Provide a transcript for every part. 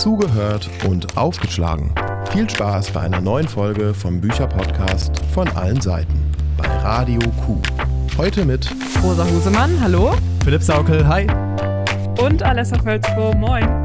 zugehört und aufgeschlagen. Viel Spaß bei einer neuen Folge vom Bücherpodcast von allen Seiten bei Radio Q. Heute mit Rosa Husemann, hallo. Philipp Saukel, hi. Und Alessa Völzko, moin.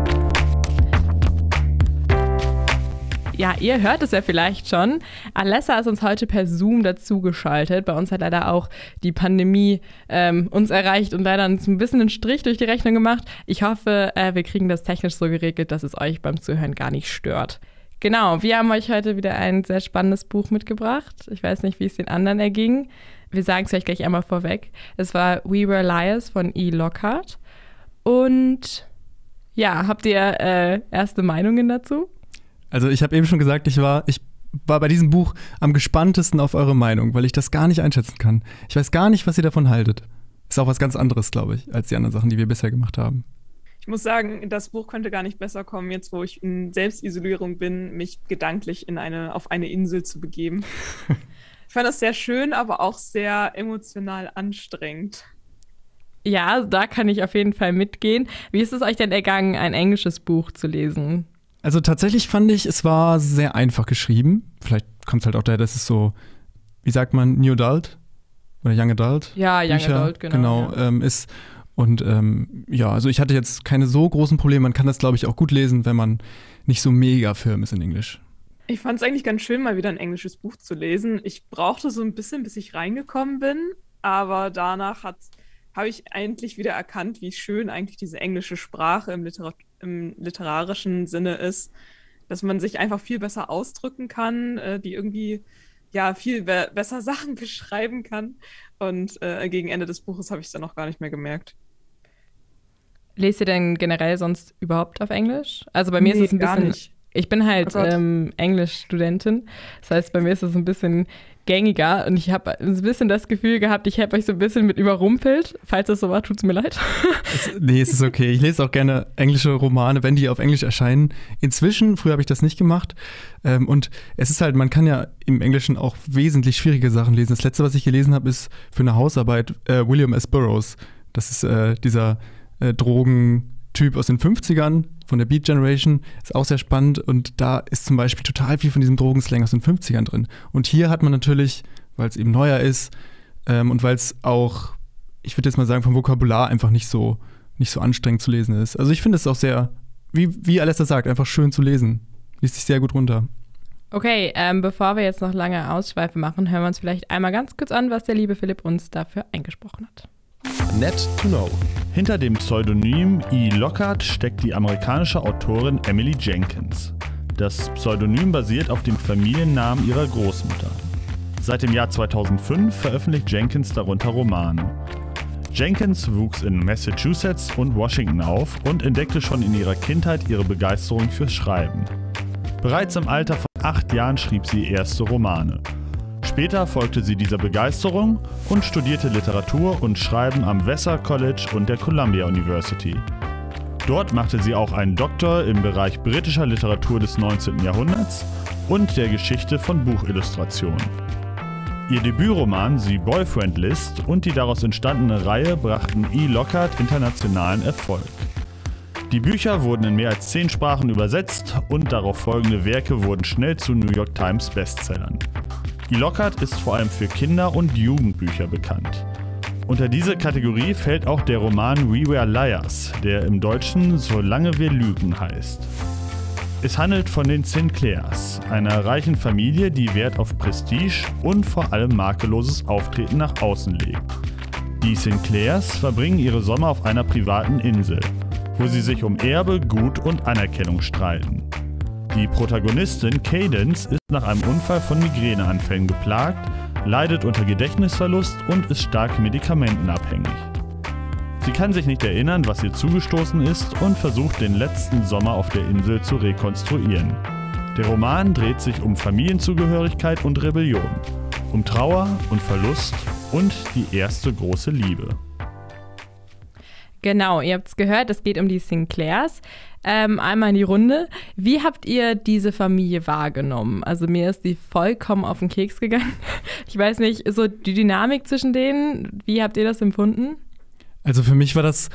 Ja, ihr hört es ja vielleicht schon. Alessa ist uns heute per Zoom dazugeschaltet. Bei uns hat leider auch die Pandemie ähm, uns erreicht und leider uns ein bisschen einen Strich durch die Rechnung gemacht. Ich hoffe, äh, wir kriegen das technisch so geregelt, dass es euch beim Zuhören gar nicht stört. Genau, wir haben euch heute wieder ein sehr spannendes Buch mitgebracht. Ich weiß nicht, wie es den anderen erging. Wir sagen es euch gleich einmal vorweg. Es war We Were Liars von E. Lockhart. Und ja, habt ihr äh, erste Meinungen dazu? Also ich habe eben schon gesagt, ich war, ich war bei diesem Buch am gespanntesten auf eure Meinung, weil ich das gar nicht einschätzen kann. Ich weiß gar nicht, was ihr davon haltet. Ist auch was ganz anderes, glaube ich, als die anderen Sachen, die wir bisher gemacht haben. Ich muss sagen, das Buch könnte gar nicht besser kommen, jetzt wo ich in Selbstisolierung bin, mich gedanklich in eine, auf eine Insel zu begeben. ich fand das sehr schön, aber auch sehr emotional anstrengend. Ja, da kann ich auf jeden Fall mitgehen. Wie ist es euch denn ergangen, ein englisches Buch zu lesen? Also tatsächlich fand ich, es war sehr einfach geschrieben. Vielleicht kommt es halt auch daher, dass es so, wie sagt man, New Adult oder Young Adult? Ja, Young Bücher, Adult, genau. Genau, ja. ähm, ist. Und ähm, ja, also ich hatte jetzt keine so großen Probleme. Man kann das, glaube ich, auch gut lesen, wenn man nicht so mega firm ist in Englisch. Ich fand es eigentlich ganz schön, mal wieder ein englisches Buch zu lesen. Ich brauchte so ein bisschen, bis ich reingekommen bin, aber danach habe ich endlich wieder erkannt, wie schön eigentlich diese englische Sprache im, Literat im literarischen Sinne ist, dass man sich einfach viel besser ausdrücken kann, äh, die irgendwie ja viel be besser Sachen beschreiben kann. Und äh, gegen Ende des Buches habe ich es dann noch gar nicht mehr gemerkt. Lest ihr denn generell sonst überhaupt auf Englisch? Also bei mir nee, ist es ein bisschen. Nicht. Ich bin halt Oh ähm, Englischstudentin. Das heißt, bei mir ist es ein bisschen gängiger und ich habe ein bisschen das Gefühl gehabt, ich habe euch so ein bisschen mit überrumpelt. Falls das so war, tut es mir leid. Es, nee, es ist okay. Ich lese auch gerne englische Romane, wenn die auf Englisch erscheinen. Inzwischen, früher habe ich das nicht gemacht. Ähm, und es ist halt, man kann ja im Englischen auch wesentlich schwierige Sachen lesen. Das letzte, was ich gelesen habe, ist für eine Hausarbeit äh, William S. Burroughs. Das ist äh, dieser äh, Drogentyp aus den 50ern von der Beat Generation. Ist auch sehr spannend und da ist zum Beispiel total viel von diesem Drogenslang aus den 50ern drin. Und hier hat man natürlich, weil es eben neuer ist ähm, und weil es auch, ich würde jetzt mal sagen, vom Vokabular einfach nicht so, nicht so anstrengend zu lesen ist. Also ich finde es auch sehr, wie, wie Alessa sagt, einfach schön zu lesen. Liest sich sehr gut runter. Okay, ähm, bevor wir jetzt noch lange Ausschweife machen, hören wir uns vielleicht einmal ganz kurz an, was der liebe Philipp uns dafür eingesprochen hat. Net to Know. Hinter dem Pseudonym E. Lockhart steckt die amerikanische Autorin Emily Jenkins. Das Pseudonym basiert auf dem Familiennamen ihrer Großmutter. Seit dem Jahr 2005 veröffentlicht Jenkins darunter Romane. Jenkins wuchs in Massachusetts und Washington auf und entdeckte schon in ihrer Kindheit ihre Begeisterung fürs Schreiben. Bereits im Alter von acht Jahren schrieb sie erste Romane. Später folgte sie dieser Begeisterung und studierte Literatur und Schreiben am Vassar College und der Columbia University. Dort machte sie auch einen Doktor im Bereich britischer Literatur des 19. Jahrhunderts und der Geschichte von Buchillustrationen. Ihr Debütroman The Boyfriend List und die daraus entstandene Reihe brachten E. Lockhart internationalen Erfolg. Die Bücher wurden in mehr als zehn Sprachen übersetzt und darauf folgende Werke wurden schnell zu New York Times Bestsellern. E. Lockhart ist vor allem für Kinder- und Jugendbücher bekannt. Unter diese Kategorie fällt auch der Roman We Were Liars, der im Deutschen Solange wir lügen heißt. Es handelt von den Sinclairs, einer reichen Familie, die Wert auf Prestige und vor allem makelloses Auftreten nach außen legt. Die Sinclairs verbringen ihre Sommer auf einer privaten Insel, wo sie sich um Erbe, Gut und Anerkennung streiten. Die Protagonistin Cadence ist nach einem Unfall von Migräneanfällen geplagt, leidet unter Gedächtnisverlust und ist stark medikamentenabhängig. Sie kann sich nicht erinnern, was ihr zugestoßen ist und versucht den letzten Sommer auf der Insel zu rekonstruieren. Der Roman dreht sich um Familienzugehörigkeit und Rebellion, um Trauer und Verlust und die erste große Liebe. Genau, ihr habt es gehört, es geht um die Sinclairs. Ähm, einmal in die Runde. Wie habt ihr diese Familie wahrgenommen? Also mir ist die vollkommen auf den Keks gegangen. Ich weiß nicht, so die Dynamik zwischen denen, wie habt ihr das empfunden? Also für mich war das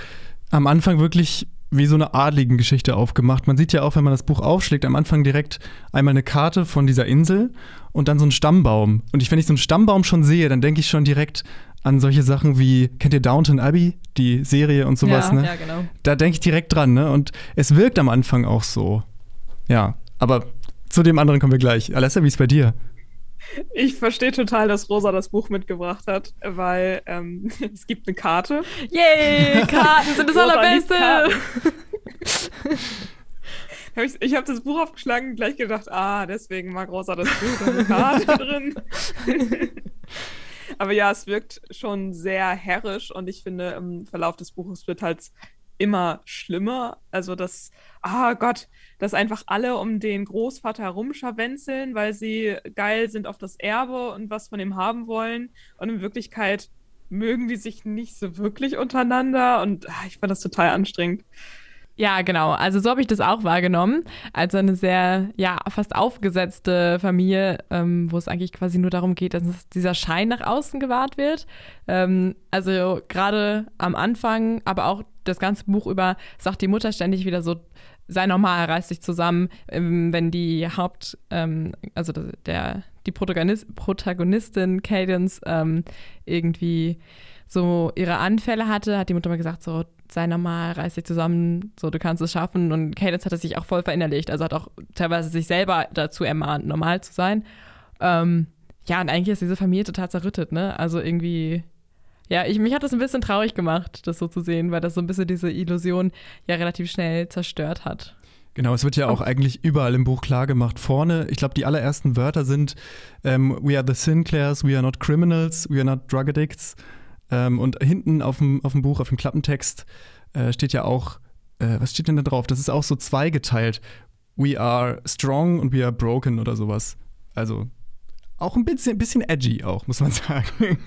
am Anfang wirklich wie so eine adligen Geschichte aufgemacht. Man sieht ja auch, wenn man das Buch aufschlägt, am Anfang direkt einmal eine Karte von dieser Insel und dann so einen Stammbaum. Und ich, wenn ich so einen Stammbaum schon sehe, dann denke ich schon direkt an solche Sachen wie, kennt ihr Downton Abbey, die Serie und sowas, ja, ne? ja, genau. Da denke ich direkt dran, ne? Und es wirkt am Anfang auch so. Ja, aber zu dem anderen kommen wir gleich. Alessa, wie ist bei dir? Ich verstehe total, dass Rosa das Buch mitgebracht hat, weil ähm, es gibt eine Karte. Yay, Karten sind das Rosa Allerbeste. Hab ich ich habe das Buch aufgeschlagen und gleich gedacht, ah, deswegen mag Rosa das Buch, da ist eine Karte drin. Aber ja, es wirkt schon sehr herrisch und ich finde, im Verlauf des Buches wird halt immer schlimmer. Also, dass, ah Gott, dass einfach alle um den Großvater herumscharwenzeln, weil sie geil sind auf das Erbe und was von ihm haben wollen. Und in Wirklichkeit mögen die sich nicht so wirklich untereinander und ah, ich fand das total anstrengend. Ja, genau. Also so habe ich das auch wahrgenommen. Also eine sehr, ja, fast aufgesetzte Familie, ähm, wo es eigentlich quasi nur darum geht, dass dieser Schein nach außen gewahrt wird. Ähm, also gerade am Anfang, aber auch das ganze Buch über, sagt die Mutter ständig wieder so, sei normal, reiß dich zusammen, ähm, wenn die Haupt, ähm, also der, die Protagonist, Protagonistin Cadence ähm, irgendwie so ihre Anfälle hatte, hat die Mutter mal gesagt, so sei normal, reiß dich zusammen, so du kannst es schaffen. Und Cadence hat es sich auch voll verinnerlicht, also hat auch teilweise sich selber dazu ermahnt, normal zu sein. Ähm, ja, und eigentlich ist diese Familie total zerrüttet, ne? Also irgendwie, ja, ich, mich hat das ein bisschen traurig gemacht, das so zu sehen, weil das so ein bisschen diese Illusion ja relativ schnell zerstört hat. Genau, es wird ja auch eigentlich überall im Buch klar gemacht. Vorne, ich glaube, die allerersten Wörter sind ähm, We are the Sinclairs, we are not criminals, we are not drug addicts. Ähm, und hinten auf dem, auf dem Buch, auf dem Klappentext, äh, steht ja auch, äh, was steht denn da drauf? Das ist auch so zweigeteilt. We are strong und we are broken oder sowas. Also auch ein bisschen, bisschen edgy auch, muss man sagen.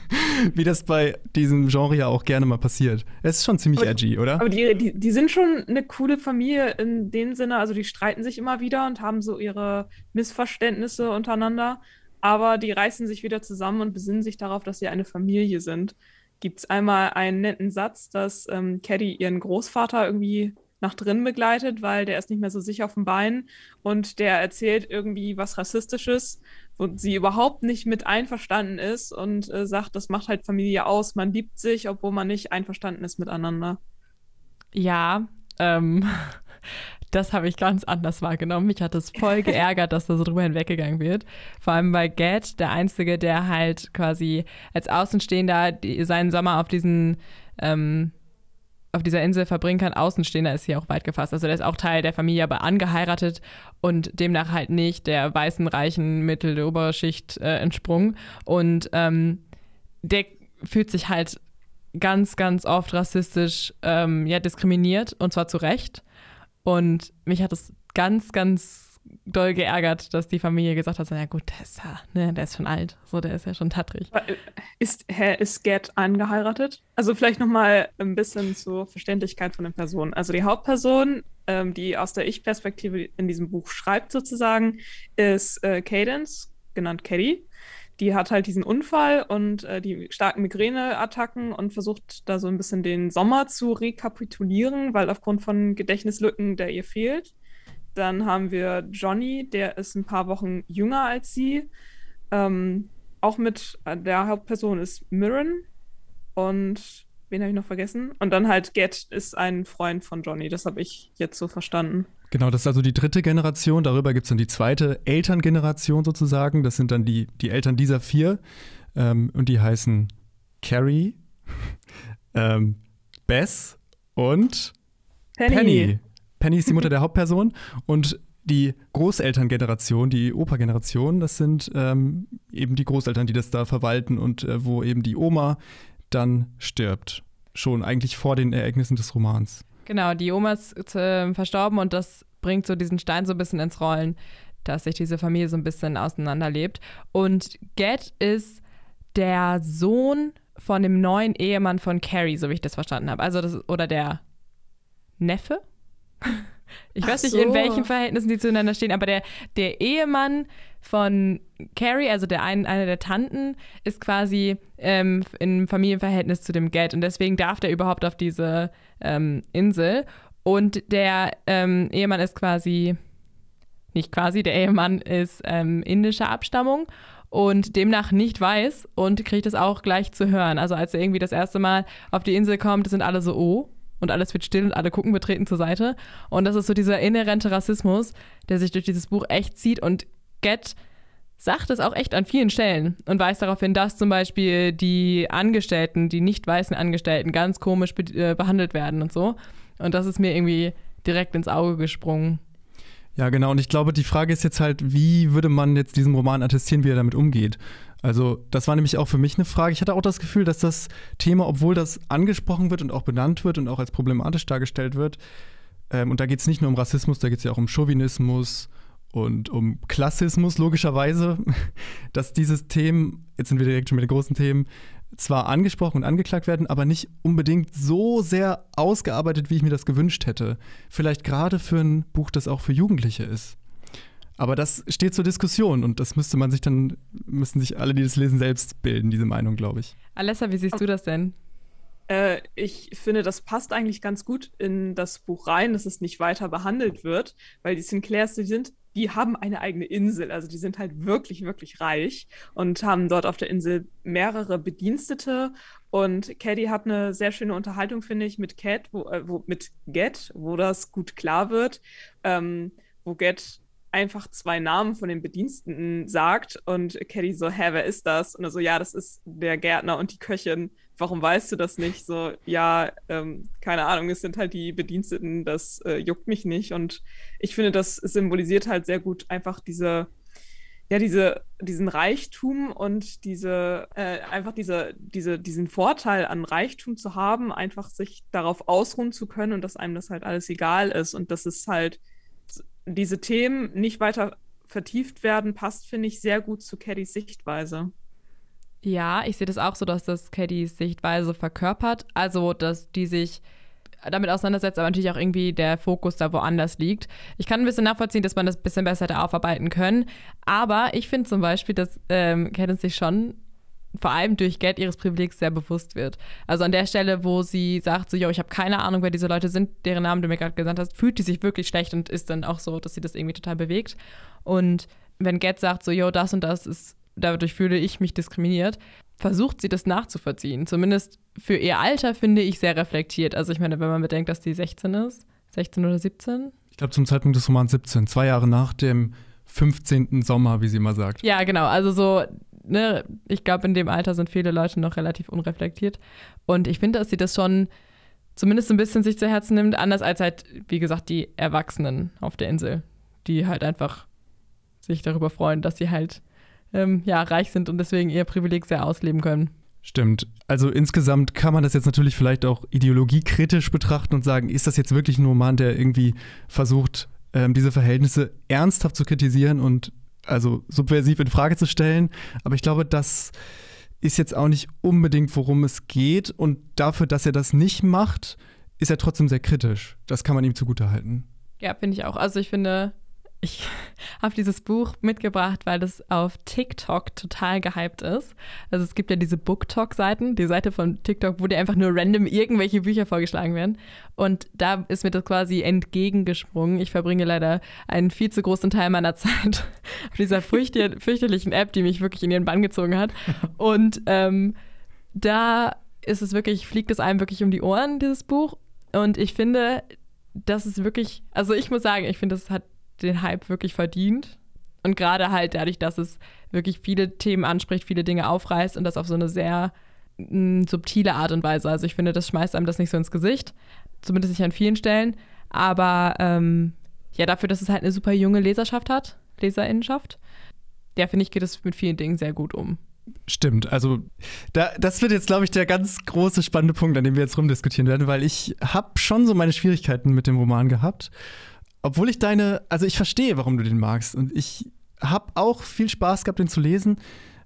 Wie das bei diesem Genre ja auch gerne mal passiert. Es ist schon ziemlich aber, edgy, oder? Aber die, die, die sind schon eine coole Familie in dem Sinne, also die streiten sich immer wieder und haben so ihre Missverständnisse untereinander, aber die reißen sich wieder zusammen und besinnen sich darauf, dass sie eine Familie sind gibt es einmal einen netten Satz, dass ähm, Caddy ihren Großvater irgendwie nach drin begleitet, weil der ist nicht mehr so sicher auf dem Bein und der erzählt irgendwie was Rassistisches, wo sie überhaupt nicht mit einverstanden ist und äh, sagt, das macht halt Familie aus. Man liebt sich, obwohl man nicht einverstanden ist miteinander. Ja, ähm, das habe ich ganz anders wahrgenommen. Mich hat es voll geärgert, dass da so drüber hinweggegangen wird. Vor allem bei Gad, der Einzige, der halt quasi als Außenstehender seinen Sommer auf diesen ähm, auf dieser Insel verbringen kann. Außenstehender ist hier auch weit gefasst. Also der ist auch Teil der Familie, aber angeheiratet und demnach halt nicht der weißen, reichen Mittel der Oberschicht äh, entsprungen. Und ähm, der fühlt sich halt ganz, ganz oft rassistisch ähm, ja, diskriminiert und zwar zu Recht. Und mich hat es ganz, ganz doll geärgert, dass die Familie gesagt hat, ja gut, der ist ja, ne, der ist schon alt, so, der ist ja schon tattrig. Äh, ist, Herr ist Gerd angeheiratet? Also vielleicht nochmal ein bisschen zur Verständlichkeit von den Personen. Also die Hauptperson, ähm, die aus der Ich-Perspektive in diesem Buch schreibt sozusagen, ist äh, Cadence, genannt Caddy die hat halt diesen Unfall und äh, die starken Migräneattacken und versucht da so ein bisschen den Sommer zu rekapitulieren, weil aufgrund von Gedächtnislücken der ihr fehlt. Dann haben wir Johnny, der ist ein paar Wochen jünger als sie. Ähm, auch mit äh, der Hauptperson ist Mirren und wen habe ich noch vergessen? Und dann halt Get ist ein Freund von Johnny, das habe ich jetzt so verstanden. Genau, das ist also die dritte Generation. Darüber gibt es dann die zweite Elterngeneration sozusagen. Das sind dann die, die Eltern dieser vier. Ähm, und die heißen Carrie, ähm, Bess und Penny. Penny. Penny ist die Mutter der Hauptperson. Und die Großelterngeneration, die Opa-Generation, das sind ähm, eben die Großeltern, die das da verwalten und äh, wo eben die Oma dann stirbt. Schon eigentlich vor den Ereignissen des Romans. Genau, die Oma ist äh, verstorben und das bringt so diesen Stein so ein bisschen ins Rollen, dass sich diese Familie so ein bisschen auseinanderlebt. Und Ged ist der Sohn von dem neuen Ehemann von Carrie, so wie ich das verstanden habe. Also das oder der Neffe? Ich weiß nicht, so. in welchen Verhältnissen die zueinander stehen, aber der, der Ehemann von Carrie, also der ein, eine der Tanten, ist quasi ähm, im Familienverhältnis zu dem Geld und deswegen darf der überhaupt auf diese ähm, Insel. Und der ähm, Ehemann ist quasi, nicht quasi, der Ehemann ist ähm, indischer Abstammung und demnach nicht weiß und kriegt es auch gleich zu hören. Also als er irgendwie das erste Mal auf die Insel kommt, sind alle so, oh, und alles wird still und alle gucken betreten zur Seite. Und das ist so dieser inhärente Rassismus, der sich durch dieses Buch echt zieht und Get sagt es auch echt an vielen Stellen und weist darauf hin, dass zum Beispiel die Angestellten, die nicht weißen Angestellten, ganz komisch be äh, behandelt werden und so. Und das ist mir irgendwie direkt ins Auge gesprungen. Ja, genau. Und ich glaube, die Frage ist jetzt halt, wie würde man jetzt diesem Roman attestieren, wie er damit umgeht? Also, das war nämlich auch für mich eine Frage. Ich hatte auch das Gefühl, dass das Thema, obwohl das angesprochen wird und auch benannt wird und auch als problematisch dargestellt wird, ähm, und da geht es nicht nur um Rassismus, da geht es ja auch um Chauvinismus, und um Klassismus logischerweise, dass dieses Themen, jetzt sind wir direkt schon mit den großen Themen, zwar angesprochen und angeklagt werden, aber nicht unbedingt so sehr ausgearbeitet, wie ich mir das gewünscht hätte. Vielleicht gerade für ein Buch, das auch für Jugendliche ist. Aber das steht zur Diskussion und das müsste man sich dann, müssen sich alle, die das lesen, selbst bilden, diese Meinung, glaube ich. Alessa, wie siehst du das denn? Äh, ich finde, das passt eigentlich ganz gut in das Buch rein, dass es nicht weiter behandelt wird, weil die Sinclairs, die sind die haben eine eigene Insel. Also die sind halt wirklich, wirklich reich und haben dort auf der Insel mehrere Bedienstete. Und Caddy hat eine sehr schöne Unterhaltung, finde ich, mit Cat, wo, äh, wo, mit Get, wo das gut klar wird, ähm, wo Get einfach zwei Namen von den Bediensteten sagt und Caddy so, hä, wer ist das? Und er so, ja, das ist der Gärtner und die Köchin warum weißt du das nicht? So, ja, ähm, keine Ahnung, es sind halt die Bediensteten, das äh, juckt mich nicht. Und ich finde, das symbolisiert halt sehr gut einfach diese, ja, diese, diesen Reichtum und diese, äh, einfach diese, diese, diesen Vorteil an Reichtum zu haben, einfach sich darauf ausruhen zu können und dass einem das halt alles egal ist und dass es halt diese Themen nicht weiter vertieft werden, passt, finde ich, sehr gut zu Caddys Sichtweise. Ja, ich sehe das auch so, dass das Caddys Sichtweise verkörpert. Also, dass die sich damit auseinandersetzt, aber natürlich auch irgendwie der Fokus da woanders liegt. Ich kann ein bisschen nachvollziehen, dass man das ein bisschen besser hätte aufarbeiten können. Aber ich finde zum Beispiel, dass ähm, Cadence sich schon vor allem durch Geld ihres Privilegs sehr bewusst wird. Also an der Stelle, wo sie sagt, so, yo, ich habe keine Ahnung, wer diese Leute sind, deren Namen du mir gerade gesagt hast, fühlt die sich wirklich schlecht und ist dann auch so, dass sie das irgendwie total bewegt. Und wenn Get sagt, so, yo, das und das ist dadurch fühle ich mich diskriminiert, versucht sie das nachzuvollziehen. Zumindest für ihr Alter finde ich sehr reflektiert. Also ich meine, wenn man bedenkt, dass die 16 ist, 16 oder 17? Ich glaube zum Zeitpunkt des Romans 17, zwei Jahre nach dem 15. Sommer, wie sie immer sagt. Ja, genau. Also so, ne, ich glaube, in dem Alter sind viele Leute noch relativ unreflektiert. Und ich finde, dass sie das schon zumindest ein bisschen sich zu Herzen nimmt, anders als halt, wie gesagt, die Erwachsenen auf der Insel, die halt einfach sich darüber freuen, dass sie halt ähm, ja, reich sind und deswegen ihr Privileg sehr ausleben können. Stimmt. Also insgesamt kann man das jetzt natürlich vielleicht auch ideologiekritisch betrachten und sagen, ist das jetzt wirklich ein Roman, der irgendwie versucht, ähm, diese Verhältnisse ernsthaft zu kritisieren und also subversiv in Frage zu stellen. Aber ich glaube, das ist jetzt auch nicht unbedingt, worum es geht. Und dafür, dass er das nicht macht, ist er trotzdem sehr kritisch. Das kann man ihm zugutehalten. Ja, finde ich auch. Also ich finde, ich habe dieses Buch mitgebracht, weil das auf TikTok total gehypt ist. Also es gibt ja diese BookTok-Seiten, die Seite von TikTok, wo dir einfach nur random irgendwelche Bücher vorgeschlagen werden. Und da ist mir das quasi entgegengesprungen. Ich verbringe leider einen viel zu großen Teil meiner Zeit auf dieser fürchterlichen App, die mich wirklich in ihren Bann gezogen hat. Und ähm, da ist es wirklich, fliegt es einem wirklich um die Ohren, dieses Buch. Und ich finde, das ist wirklich, also ich muss sagen, ich finde, das hat den Hype wirklich verdient. Und gerade halt dadurch, dass es wirklich viele Themen anspricht, viele Dinge aufreißt und das auf so eine sehr mh, mm, subtile Art und Weise. Also ich finde, das schmeißt einem das nicht so ins Gesicht, zumindest nicht an vielen Stellen. Aber ähm, ja, dafür, dass es halt eine super junge Leserschaft hat, Leserinnenschaft, ja, finde ich, geht es mit vielen Dingen sehr gut um. Stimmt, also da, das wird jetzt, glaube ich, der ganz große spannende Punkt, an dem wir jetzt rumdiskutieren werden, weil ich habe schon so meine Schwierigkeiten mit dem Roman gehabt obwohl ich deine, also ich verstehe, warum du den magst. Und ich habe auch viel Spaß gehabt, den zu lesen.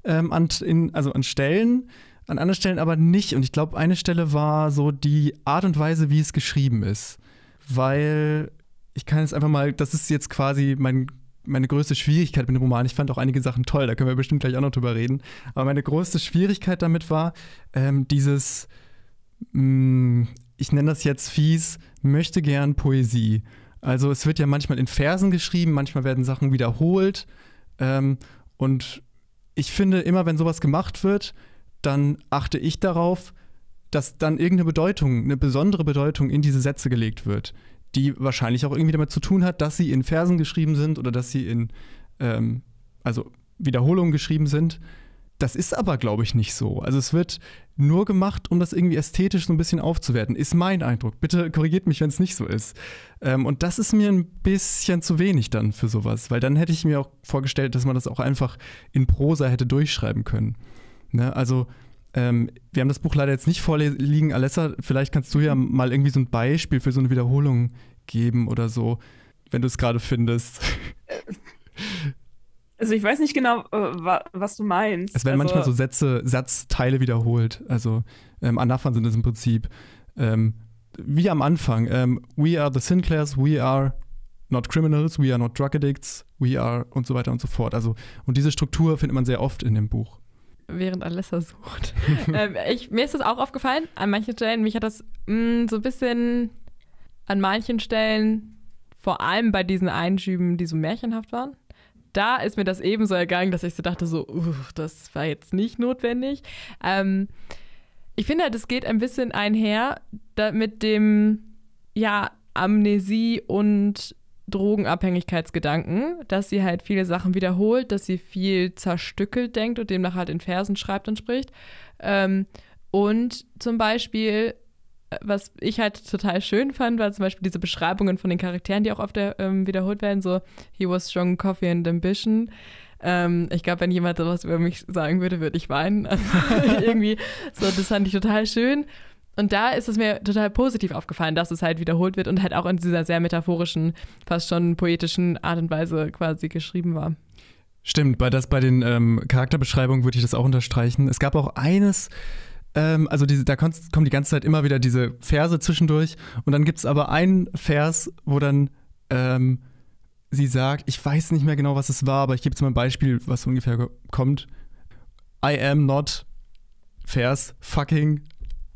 Ähm, an, in, also an Stellen, an anderen Stellen aber nicht. Und ich glaube, eine Stelle war so die Art und Weise, wie es geschrieben ist. Weil ich kann jetzt einfach mal, das ist jetzt quasi mein, meine größte Schwierigkeit mit dem Roman. Ich fand auch einige Sachen toll, da können wir bestimmt gleich auch noch drüber reden. Aber meine größte Schwierigkeit damit war, ähm, dieses, mh, mm, ich nenne das jetzt fies, möchte gern Poesie. Also es wird ja manchmal in Versen geschrieben, manchmal werden Sachen wiederholt. Ähm, und ich finde, immer wenn sowas gemacht wird, dann achte ich darauf, dass dann irgendeine Bedeutung, eine besondere Bedeutung in diese Sätze gelegt wird, die wahrscheinlich auch irgendwie damit zu tun hat, dass sie in Versen geschrieben sind oder dass sie in ähm, also Wiederholungen geschrieben sind. Das ist aber, glaube ich, nicht so. Also es wird nur gemacht, um das irgendwie ästhetisch so ein bisschen aufzuwerten, ist mein Eindruck. Bitte korrigiert mich, wenn es nicht so ist. Ähm, und das ist mir ein bisschen zu wenig dann für sowas, weil dann hätte ich mir auch vorgestellt, dass man das auch einfach in Prosa hätte durchschreiben können. Ne? Also ähm, wir haben das Buch leider jetzt nicht vorliegen. Alessa, vielleicht kannst du ja mal irgendwie so ein Beispiel für so eine Wiederholung geben oder so, wenn du es gerade findest. Also ich weiß nicht genau, äh, was du meinst. Es werden also, manchmal so Sätze, Satzteile wiederholt. Also ähm, Anaphern sind es im Prinzip. Ähm, wie am Anfang. Ähm, we are the Sinclairs, we are not criminals, we are not drug addicts, we are und so weiter und so fort. Also, und diese Struktur findet man sehr oft in dem Buch. Während Alessa sucht. ähm, ich, mir ist das auch aufgefallen, an manchen Stellen. Mich hat das mh, mm, so ein bisschen an manchen Stellen, vor allem bei diesen Einschüben, die so märchenhaft waren, da ist mir das ebenso ergangen, dass ich so dachte, so, uh, das war jetzt nicht notwendig. Ähm, ich finde, das geht ein bisschen einher mit dem, ja, Amnesie und Drogenabhängigkeitsgedanken, dass sie halt viele Sachen wiederholt, dass sie viel zerstückelt denkt und demnach halt in Versen schreibt und spricht. Ähm, und zum Beispiel was ich halt total schön fand, war zum Beispiel diese Beschreibungen von den Charakteren, die auch oft ähm, wiederholt werden, so He was strong, coffee and ambition. Ähm, ich glaube, wenn jemand sowas über mich sagen würde, würde ich weinen. Also irgendwie, so, das fand ich total schön. Und da ist es mir total positiv aufgefallen, dass es halt wiederholt wird und halt auch in dieser sehr metaphorischen, fast schon poetischen Art und Weise quasi geschrieben war. Stimmt, bei, das, bei den ähm, Charakterbeschreibungen würde ich das auch unterstreichen. Es gab auch eines, ähm, also diese, da kommen die ganze Zeit immer wieder diese Verse zwischendurch. Und dann gibt es aber einen Vers, wo dann ähm, sie sagt, ich weiß nicht mehr genau, was es war, aber ich gebe jetzt mal ein Beispiel, was ungefähr kommt. I am not Vers fucking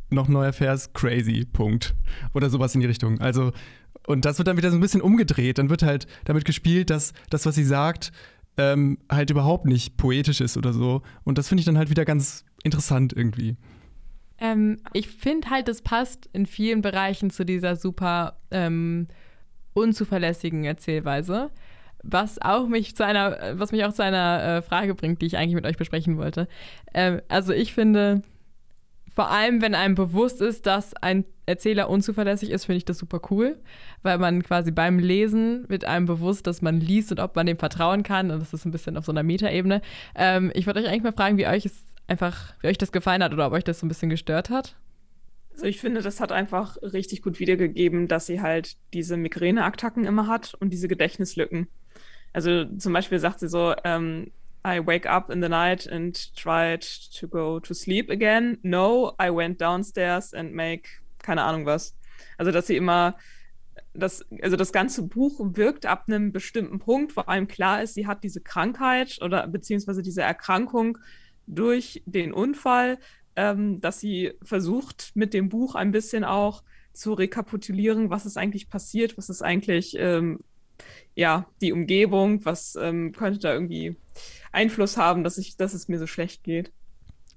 noch neuer Vers crazy Punkt oder sowas in die Richtung. Also und das wird dann wieder so ein bisschen umgedreht. Dann wird halt damit gespielt, dass das, was sie sagt, ähm, halt überhaupt nicht poetisch ist oder so. Und das finde ich dann halt wieder ganz interessant irgendwie. Ähm, ich finde halt, es passt in vielen Bereichen zu dieser super ähm, unzuverlässigen Erzählweise. Was auch mich zu einer, was mich auch zu einer äh, Frage bringt, die ich eigentlich mit euch besprechen wollte. Ähm, also ich finde, vor allem, wenn einem bewusst ist, dass ein Erzähler unzuverlässig ist, finde ich das super cool, weil man quasi beim Lesen wird einem bewusst, dass man liest und ob man dem vertrauen kann. Und das ist ein bisschen auf so einer Metaebene. Ähm, ich würde euch eigentlich mal fragen, wie euch es einfach, wie euch das gefallen hat oder ob euch das so ein bisschen gestört hat? Also ich finde, das hat einfach richtig gut wiedergegeben, dass sie halt diese Migräneattacken immer hat und diese Gedächtnislücken. Also zum Beispiel sagt sie so, ähm, I wake up in the night and tried to go to sleep again. No, I went downstairs and make keine Ahnung was. Also dass sie immer das, also das ganze Buch wirkt ab einem bestimmten Punkt, wo einem klar ist, sie hat diese Krankheit oder beziehungsweise diese Erkrankung durch den Unfall, ähm, dass sie versucht, mit dem Buch ein bisschen auch zu rekapitulieren, was ist eigentlich passiert, was ist eigentlich ähm, ja die Umgebung, was ähm, könnte da irgendwie Einfluss haben, dass ich, dass es mir so schlecht geht.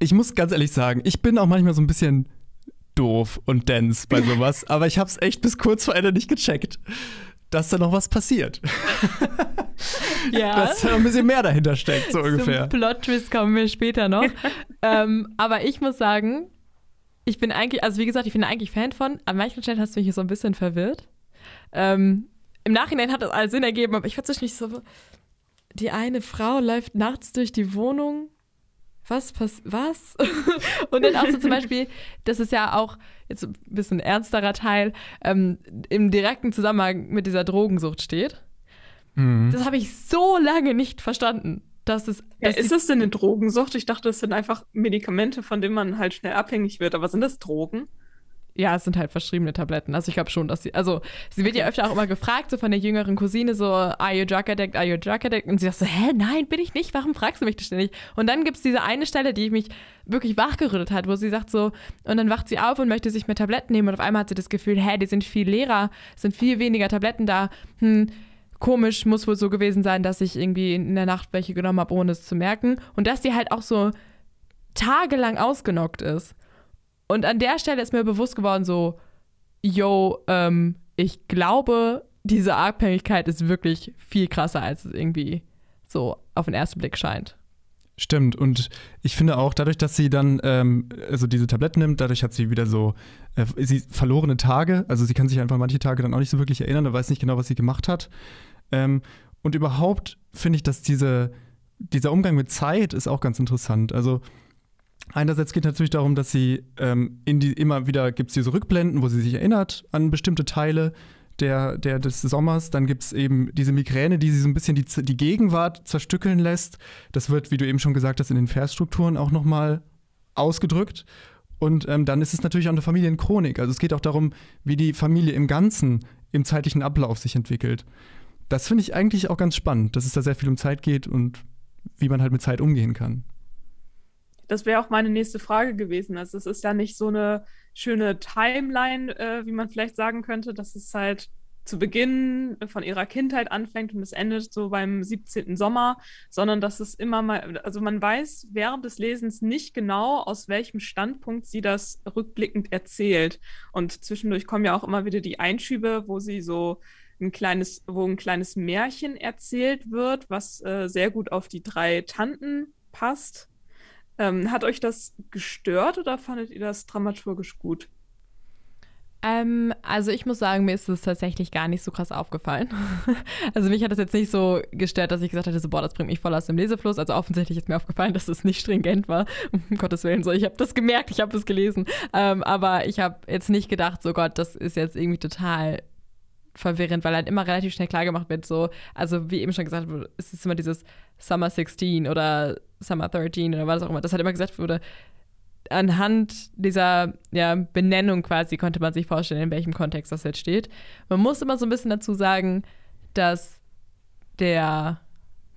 Ich muss ganz ehrlich sagen, ich bin auch manchmal so ein bisschen doof und dense bei sowas, aber ich habe es echt bis kurz vor Ende nicht gecheckt dass da noch was passiert. ja. Dass da noch ein bisschen mehr dahinter steckt, so ungefähr. Zum Plot-Twist kommen wir später noch. ähm, aber ich muss sagen, ich bin eigentlich, also wie gesagt, ich bin eigentlich Fan von. An manchen Stellen hast du mich hier so ein bisschen verwirrt. Ähm, Im Nachhinein hat das alles Sinn ergeben, aber ich war nicht so. Die eine Frau läuft nachts durch die Wohnung was, pass was? und dann auch so zum Beispiel, das ist ja auch jetzt ein bisschen ernsterer Teil, ähm, im direkten Zusammenhang mit dieser Drogensucht steht. Mhm. Das habe ich so lange nicht verstanden. Dass es, dass ja, ist das denn eine Drogensucht? Ich dachte, das sind einfach Medikamente, von denen man halt schnell abhängig wird. Aber sind das Drogen? Ja, es sind halt verschriebene Tabletten. Also ich glaube schon, dass sie, also sie wird ja öfter auch immer gefragt, so von der jüngeren Cousine, so, are you drug addict, are you drug addict? Und sie sagt so, hä, nein, bin ich nicht, warum fragst du mich das ständig? Und dann gibt es diese eine Stelle, die mich wirklich wachgerüttelt hat, wo sie sagt so, und dann wacht sie auf und möchte sich mehr Tabletten nehmen und auf einmal hat sie das Gefühl, hä, die sind viel leerer, sind viel weniger Tabletten da, hm, komisch, muss wohl so gewesen sein, dass ich irgendwie in der Nacht welche genommen habe, ohne es zu merken. Und dass die halt auch so tagelang ausgenockt ist. Und an der Stelle ist mir bewusst geworden, so, yo, ähm, ich glaube, diese Abhängigkeit ist wirklich viel krasser, als es irgendwie so auf den ersten Blick scheint. Stimmt, und ich finde auch, dadurch, dass sie dann ähm, also diese Tabletten nimmt, dadurch hat sie wieder so äh, sie verlorene Tage. Also sie kann sich einfach manche Tage dann auch nicht so wirklich erinnern, und weiß nicht genau, was sie gemacht hat. Ähm, und überhaupt finde ich, dass diese, dieser Umgang mit Zeit ist auch ganz interessant. Also Einerseits geht es natürlich darum, dass sie ähm, in die, immer wieder gibt es diese Rückblenden, wo sie sich erinnert an bestimmte Teile der, der, des Sommers. Dann gibt es eben diese Migräne, die sie so ein bisschen die, die Gegenwart zerstückeln lässt. Das wird, wie du eben schon gesagt hast, in den Versstrukturen auch nochmal ausgedrückt. Und ähm, dann ist es natürlich auch eine Familienchronik. Also es geht auch darum, wie die Familie im Ganzen im zeitlichen Ablauf sich entwickelt. Das finde ich eigentlich auch ganz spannend, dass es da sehr viel um Zeit geht und wie man halt mit Zeit umgehen kann. Das wäre auch meine nächste Frage gewesen. Also es ist ja nicht so eine schöne Timeline, äh, wie man vielleicht sagen könnte, dass es halt zu Beginn von ihrer Kindheit anfängt und es endet so beim 17. Sommer, sondern dass es immer mal, also man weiß während des Lesens nicht genau, aus welchem Standpunkt sie das rückblickend erzählt. Und zwischendurch kommen ja auch immer wieder die Einschübe, wo sie so ein kleines, wo ein kleines Märchen erzählt wird, was äh, sehr gut auf die drei Tanten passt. Ähm, hat euch das gestört oder fandet ihr das dramaturgisch gut? Ähm, also ich muss sagen, mir ist es tatsächlich gar nicht so krass aufgefallen. also mich hat das jetzt nicht so gestört, dass ich gesagt hatte, so, boah, das bringt mich voll aus dem Lesefluss. Also offensichtlich ist mir aufgefallen, dass es nicht stringent war. Um Gottes Willen, so ich habe das gemerkt, ich habe es gelesen. Ähm, aber ich habe jetzt nicht gedacht, so Gott, das ist jetzt irgendwie total verwirrend, weil halt immer relativ schnell klar gemacht wird, so, also wie eben schon gesagt wurde, es ist immer dieses Summer 16 oder Summer 13 oder was auch immer, das halt immer gesagt wurde, anhand dieser ja, Benennung quasi konnte man sich vorstellen, in welchem Kontext das jetzt steht. Man muss immer so ein bisschen dazu sagen, dass der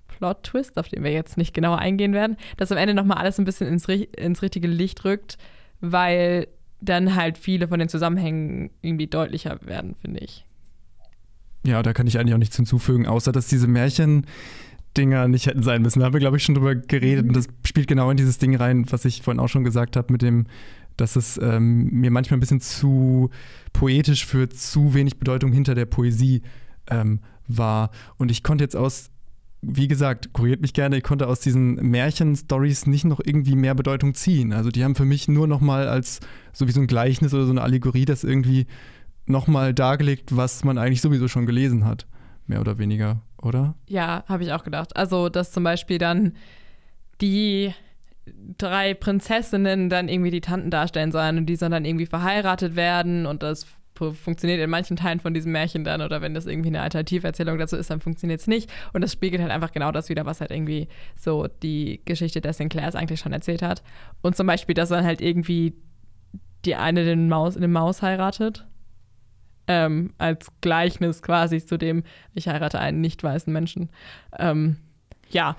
Plot-Twist, auf den wir jetzt nicht genauer eingehen werden, dass am Ende nochmal alles ein bisschen ins, ins richtige Licht rückt, weil dann halt viele von den Zusammenhängen irgendwie deutlicher werden, finde ich. Ja, da kann ich eigentlich auch nichts hinzufügen, außer dass diese Märchen-Dinger nicht hätten sein müssen. Da haben wir, glaube ich, schon drüber geredet und das spielt genau in dieses Ding rein, was ich vorhin auch schon gesagt habe, mit dem, dass es ähm, mir manchmal ein bisschen zu poetisch für zu wenig Bedeutung hinter der Poesie ähm, war. Und ich konnte jetzt aus, wie gesagt, kuriert mich gerne, ich konnte aus diesen Märchen-Stories nicht noch irgendwie mehr Bedeutung ziehen. Also die haben für mich nur noch mal als so wie so ein Gleichnis oder so eine Allegorie das irgendwie nochmal dargelegt, was man eigentlich sowieso schon gelesen hat. Mehr oder weniger, oder? Ja, habe ich auch gedacht. Also, dass zum Beispiel dann die drei Prinzessinnen dann irgendwie die Tanten darstellen sollen und die sollen dann irgendwie verheiratet werden und das funktioniert in manchen Teilen von diesem Märchen dann oder wenn das irgendwie eine Alternativerzählung dazu ist, dann funktioniert es nicht. Und das spiegelt halt einfach genau das wieder, was halt irgendwie so die Geschichte der Sinclairs eigentlich schon erzählt hat. Und zum Beispiel, dass dann halt irgendwie die eine den Maus, den Maus heiratet ähm, als Gleichnis quasi zu dem, ich heirate einen nicht weißen Menschen. Ähm, ja,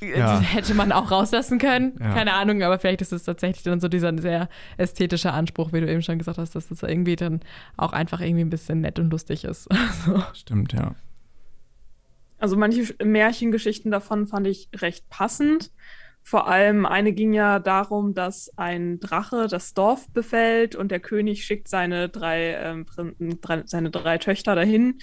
ja. hätte man auch rauslassen können. Ja. Keine Ahnung, aber vielleicht ist es tatsächlich dann so dieser sehr ästhetische Anspruch, wie du eben schon gesagt hast, dass es irgendwie dann auch einfach irgendwie ein bisschen nett und lustig ist. Also. Stimmt, ja. Also manche Märchengeschichten davon fand ich recht passend. Vor allem eine ging ja darum, dass ein Drache das Dorf befällt und der König schickt seine drei, ähm, drei, seine drei Töchter dahin,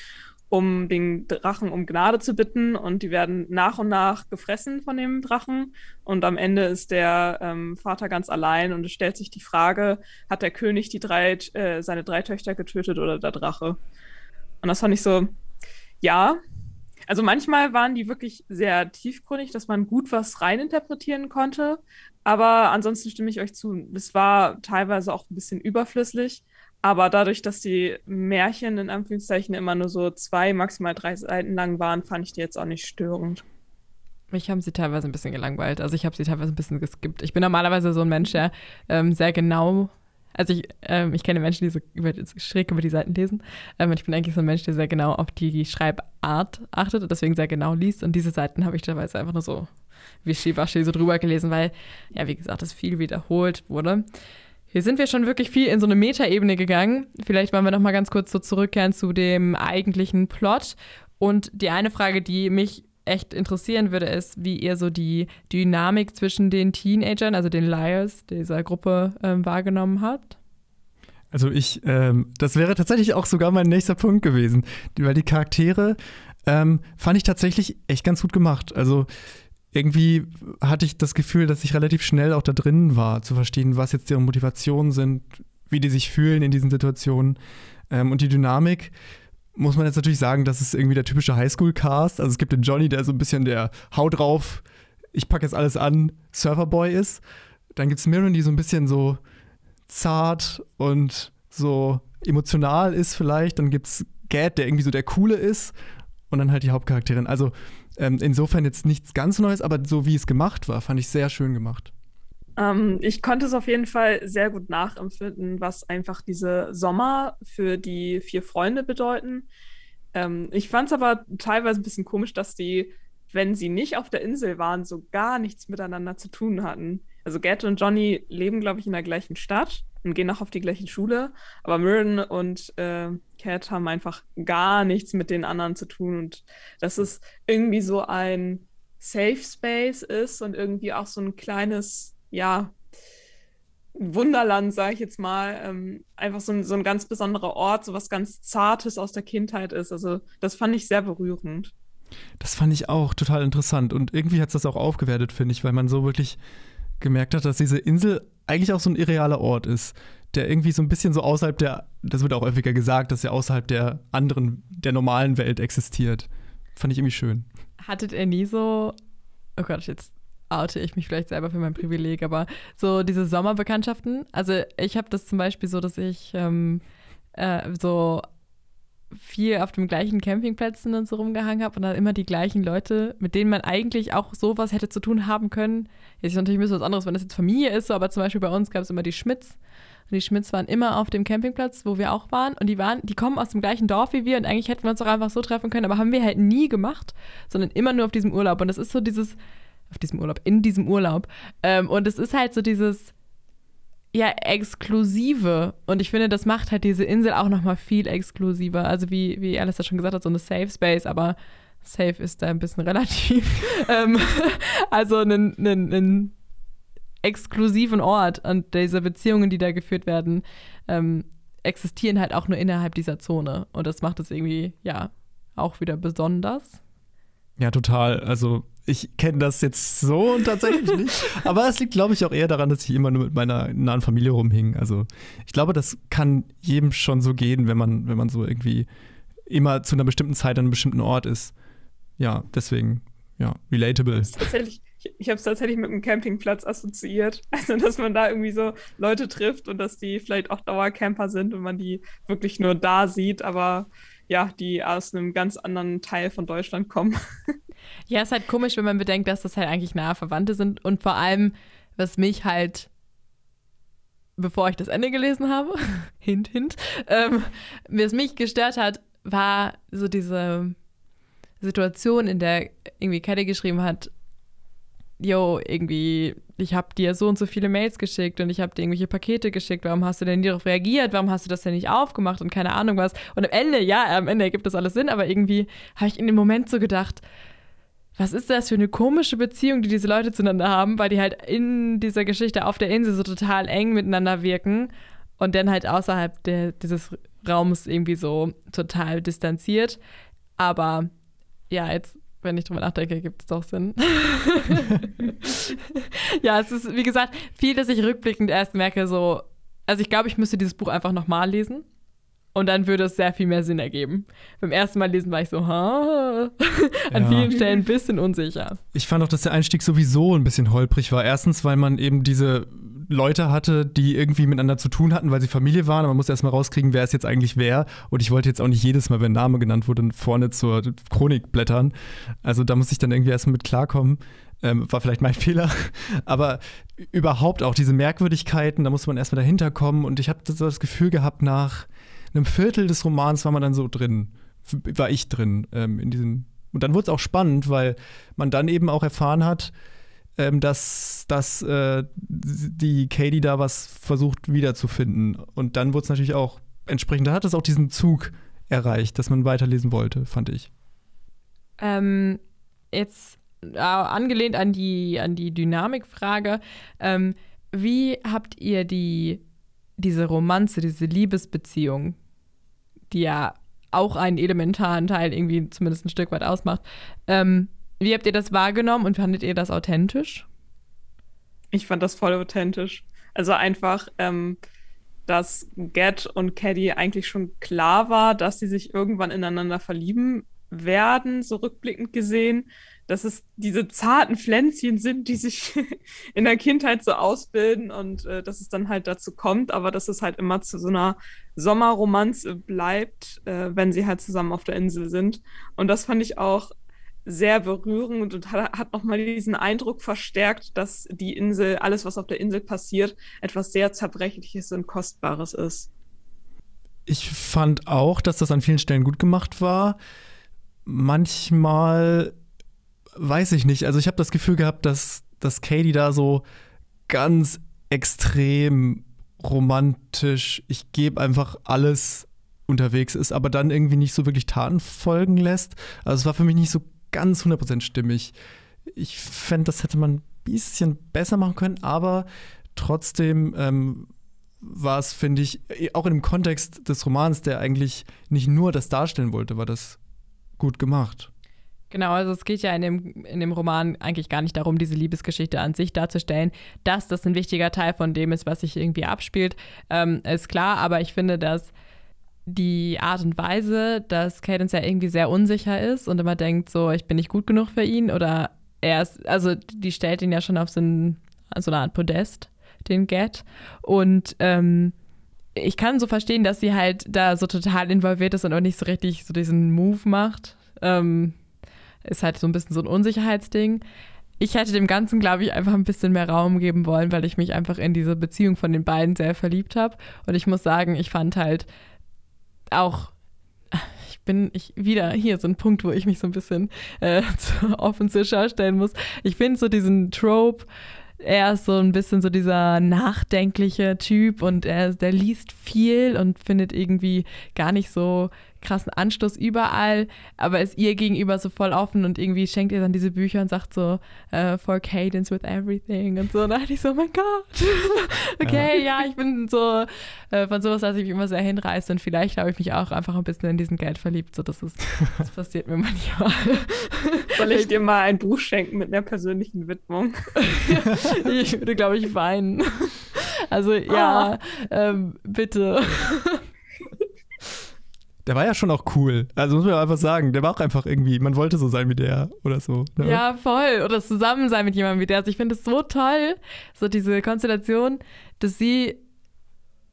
um den Drachen um Gnade zu bitten. Und die werden nach und nach gefressen von dem Drachen. Und am Ende ist der ähm, Vater ganz allein und es stellt sich die Frage, hat der König die drei, äh, seine drei Töchter getötet oder der Drache? Und das fand ich so, ja, also manchmal waren die wirklich sehr tiefgründig, dass man gut was reininterpretieren konnte. Aber ansonsten stimme ich euch zu. Es war teilweise auch ein bisschen überflüssig. Aber dadurch, dass die Märchen in Anführungszeichen immer nur so zwei, maximal drei Seiten lang waren, fand ich die jetzt auch nicht störend. Mich haben sie teilweise ein bisschen gelangweilt. Also ich habe sie teilweise ein bisschen geskippt. Ich bin normalerweise so ein Mensch, der ähm, sehr genau Also ich, ähm, ich kenne Menschen, die so über, schräg über die Seiten lesen. Ähm, ich bin eigentlich so ein Mensch, der sehr genau auf die Schreibart achtet und deswegen sehr genau liest. Und diese Seiten habe ich teilweise einfach nur so wischiwaschi so drüber gelesen, weil, ja, wie gesagt, es viel wiederholt wurde. Hier sind wir schon wirklich viel in so eine Metaebene gegangen. Vielleicht wollen wir noch mal ganz kurz so zurückkehren zu dem eigentlichen Plot. Und die eine Frage, die mich echt interessieren würde, ist, wie ihr so die Dynamik zwischen den Teenagern, also den Liars dieser Gruppe, ähm, wahrgenommen habt. Also ich, ähm, das wäre tatsächlich auch sogar mein nächster Punkt gewesen, weil die Charaktere ähm, fand ich tatsächlich echt ganz gut gemacht. Also irgendwie hatte ich das Gefühl, dass ich relativ schnell auch da drin war, zu verstehen, was jetzt deren Motivationen sind, wie die sich fühlen in diesen Situationen ähm, und die Dynamik muss man jetzt natürlich sagen, das ist irgendwie der typische Highschool-Cast. Also es gibt den Johnny, der so ein bisschen der Hau drauf, ich packe jetzt alles an, Surferboy ist. Dann gibt es Mirren, die so ein bisschen so zart und so emotional ist vielleicht. Dann gibt es Gad, der irgendwie so der Coole ist. Und dann halt die Hauptcharakterin. Also ähm, insofern jetzt nichts ganz Neues, aber so wie es gemacht war, fand ich sehr schön gemacht. Ähm, ich konnte es auf jeden Fall sehr gut nachempfinden, was einfach diese Sommer für die vier Freunde bedeuten. Ähm, ich fand es aber teilweise ein bisschen komisch, dass die, wenn sie nicht auf der Insel waren, so gar nichts miteinander zu tun hatten. Also Gert und Johnny leben, glaube ich, in der gleichen Stadt und gehen auch auf die gleiche Schule. Aber Mirren und äh, Cat haben einfach gar nichts mit den anderen zu tun. Und dass es irgendwie so ein Safe Space ist und irgendwie auch so ein kleines ja, Wunderland, sage ich jetzt mal, ähm, einfach so ein, so ein ganz besonderer Ort, so was ganz Zartes aus der Kindheit ist. Also das fand ich sehr berührend. Das fand ich auch total interessant und irgendwie hat es das auch aufgewertet, finde ich, weil man so wirklich gemerkt hat, dass diese Insel eigentlich auch so ein irrealer Ort ist, der irgendwie so ein bisschen so außerhalb der, das wird auch häufiger gesagt, dass er außerhalb der anderen, der normalen Welt existiert. Fand ich irgendwie schön. Hattet ihr nie so, oh Gott, jetzt oute ich mich vielleicht selber für mein Privileg, aber so diese Sommerbekanntschaften, also ich habe das zum Beispiel so, dass ich ähm, äh, so viel auf den gleichen Campingplätzen und so rumgehangen habe und dann immer die gleichen Leute, mit denen man eigentlich auch sowas hätte zu tun haben können. Jetzt ist natürlich ein bisschen was anderes, wenn das jetzt Familie ist, so, aber zum Beispiel bei uns gab es immer die Schmitz. Und die Schmitz waren immer auf dem Campingplatz, wo wir auch waren. Und die waren, die kommen aus dem gleichen Dorf wie wir und eigentlich hätten wir uns auch einfach so treffen können, aber haben wir halt nie gemacht, sondern immer nur auf diesem Urlaub. Und das ist so dieses, auf diesem Urlaub, in diesem Urlaub. Ähm, und es ist halt so dieses, ja, exklusive. Und ich finde, das macht halt diese Insel auch nochmal viel exklusiver. Also wie, wie Alice schon gesagt hat, so eine Safe Space, aber safe ist da ein bisschen relativ. ähm, also einen, einen, einen exklusiven Ort und diese Beziehungen, die da geführt werden, ähm, existieren halt auch nur innerhalb dieser Zone. Und das macht es irgendwie, ja, auch wieder besonders. Ja, total. Also ich kenne das jetzt so tatsächlich nicht. Aber es liegt, glaube ich, auch eher daran, dass ich immer nur mit meiner nahen Familie rumhing. Also ich glaube, das kann jedem schon so gehen, wenn man, wenn man so irgendwie immer zu einer bestimmten Zeit an einem bestimmten Ort ist. Ja, deswegen, ja, relatable. Tatsächlich, ich habe es tatsächlich mit einem Campingplatz assoziiert. Also, dass man da irgendwie so Leute trifft und dass die vielleicht auch Dauercamper sind und man die wirklich nur da sieht, aber ja, die aus einem ganz anderen Teil von Deutschland kommen. Ja, ist halt komisch, wenn man bedenkt, dass das halt eigentlich nahe Verwandte sind und vor allem, was mich halt, bevor ich das Ende gelesen habe, hint, hint, ähm, was mich gestört hat, war so diese Situation, in der irgendwie Kette geschrieben hat, yo, irgendwie, ich habe dir so und so viele Mails geschickt und ich habe dir irgendwelche Pakete geschickt, warum hast du denn nie darauf reagiert, warum hast du das denn nicht aufgemacht und keine Ahnung was. Und am Ende, ja, am Ende ergibt das alles Sinn, aber irgendwie habe ich in dem Moment so gedacht, was ist das für eine komische Beziehung, die diese Leute zueinander haben, weil die halt in dieser Geschichte auf der Insel so total eng miteinander wirken und dann halt außerhalb der, dieses Raums irgendwie so total distanziert. Aber ja, jetzt wenn ich drüber nachdenke, gibt es doch Sinn. ja, es ist, wie gesagt, viel, dass ich rückblickend erst merke, so, also ich glaube, ich müsste dieses Buch einfach nochmal lesen. Und dann würde es sehr viel mehr Sinn ergeben. Beim ersten Mal lesen war ich so, ha, an ja. vielen Stellen ein bisschen unsicher. Ich fand auch, dass der Einstieg sowieso ein bisschen holprig war. Erstens, weil man eben diese Leute hatte, die irgendwie miteinander zu tun hatten, weil sie Familie waren. Aber man musste erstmal rauskriegen, wer es jetzt eigentlich wer. Und ich wollte jetzt auch nicht jedes Mal, wenn Name genannt wurde, vorne zur Chronik blättern. Also da muss ich dann irgendwie erstmal mit klarkommen. Ähm, war vielleicht mein Fehler. Aber überhaupt auch diese Merkwürdigkeiten, da muss man erstmal dahinter kommen. Und ich habe so das Gefühl gehabt, nach einem Viertel des Romans war man dann so drin. War ich drin ähm, in diesem. Und dann wurde es auch spannend, weil man dann eben auch erfahren hat, ähm, dass, dass äh, die Katie da was versucht wiederzufinden. Und dann wurde es natürlich auch entsprechend, da hat es auch diesen Zug erreicht, dass man weiterlesen wollte, fand ich. Ähm, jetzt äh, angelehnt an die, an die Dynamikfrage, ähm, wie habt ihr die, diese Romanze, diese Liebesbeziehung, die ja auch einen elementaren Teil irgendwie zumindest ein Stück weit ausmacht, ähm, wie habt ihr das wahrgenommen und fandet ihr das authentisch? Ich fand das voll authentisch. Also einfach, ähm, dass Ged und Caddy eigentlich schon klar war, dass sie sich irgendwann ineinander verlieben werden, so rückblickend gesehen, dass es diese zarten Pflänzchen sind, die sich in der Kindheit so ausbilden und äh, dass es dann halt dazu kommt, aber dass es halt immer zu so einer Sommerromanze bleibt, äh, wenn sie halt zusammen auf der Insel sind. Und das fand ich auch sehr berührend und hat nochmal diesen Eindruck verstärkt, dass die Insel, alles, was auf der Insel passiert, etwas sehr Zerbrechliches und Kostbares ist. Ich fand auch, dass das an vielen Stellen gut gemacht war. Manchmal weiß ich nicht. Also ich habe das Gefühl gehabt, dass, dass Katie da so ganz extrem romantisch, ich gebe einfach alles unterwegs ist, aber dann irgendwie nicht so wirklich Taten folgen lässt. Also es war für mich nicht so ganz 100% stimmig. Ich fände, das hätte man ein bisschen besser machen können, aber trotzdem ähm, war es, finde ich, auch in dem Kontext des Romans, der eigentlich nicht nur das darstellen wollte, war das gut gemacht. Genau, also es geht ja in dem, in dem Roman eigentlich gar nicht darum, diese Liebesgeschichte an sich darzustellen. Dass das ein wichtiger Teil von dem ist, was sich irgendwie abspielt, ähm, ist klar, aber ich finde, dass die Art und Weise, dass Cadence ja irgendwie sehr unsicher ist und immer denkt, so, ich bin nicht gut genug für ihn oder er ist, also die stellt ihn ja schon auf so, ein, so eine Art Podest, den Get. Und ähm, ich kann so verstehen, dass sie halt da so total involviert ist und auch nicht so richtig so diesen Move macht. Ähm, ist halt so ein bisschen so ein Unsicherheitsding. Ich hätte dem Ganzen, glaube ich, einfach ein bisschen mehr Raum geben wollen, weil ich mich einfach in diese Beziehung von den beiden sehr verliebt habe. Und ich muss sagen, ich fand halt, auch ich bin ich wieder hier so ein Punkt, wo ich mich so ein bisschen äh, offen zur Schau stellen muss. Ich finde so diesen Trope, er ist so ein bisschen so dieser nachdenkliche Typ und er der liest viel und findet irgendwie gar nicht so krassen Anstoß überall, aber ist ihr gegenüber so voll offen und irgendwie schenkt ihr dann diese Bücher und sagt so, uh, for cadence with everything und so. Und da dachte ich so, oh mein Gott, okay, ja. ja. ich bin so, äh, von sowas lasse ich mich immer sehr hinreißen und vielleicht habe ich mich auch einfach ein bisschen in diesen Geld verliebt, so das ist, das passiert mir manchmal. Soll ich dir mal ein Buch schenken mit einer persönlichen Widmung? ich würde, glaube ich, weinen. Also ja, ah. ähm, bitte. Der war ja schon auch cool. Also muss man einfach sagen, der war auch einfach irgendwie, man wollte so sein wie der oder so. Ne? Ja, voll. Oder zusammen sein mit jemandem wie der. Also ich finde es so toll, so diese Konstellation, dass sie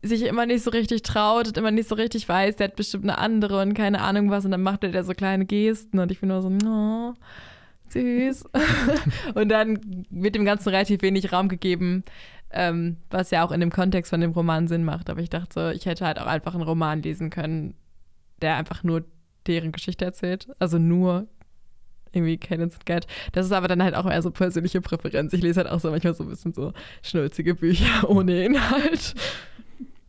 sich immer nicht so richtig traut und immer nicht so richtig weiß, der hat bestimmt eine andere und keine Ahnung was und dann macht er der so kleine Gesten und ich bin nur so, oh, süß. und dann wird dem Ganzen relativ wenig Raum gegeben, ähm, was ja auch in dem Kontext von dem Roman Sinn macht. Aber ich dachte so, ich hätte halt auch einfach einen Roman lesen können, der einfach nur deren Geschichte erzählt. Also nur irgendwie Cadence und Cat. Das ist aber dann halt auch eher so persönliche Präferenz. Ich lese halt auch so manchmal so ein bisschen so schnulzige Bücher ohne Inhalt.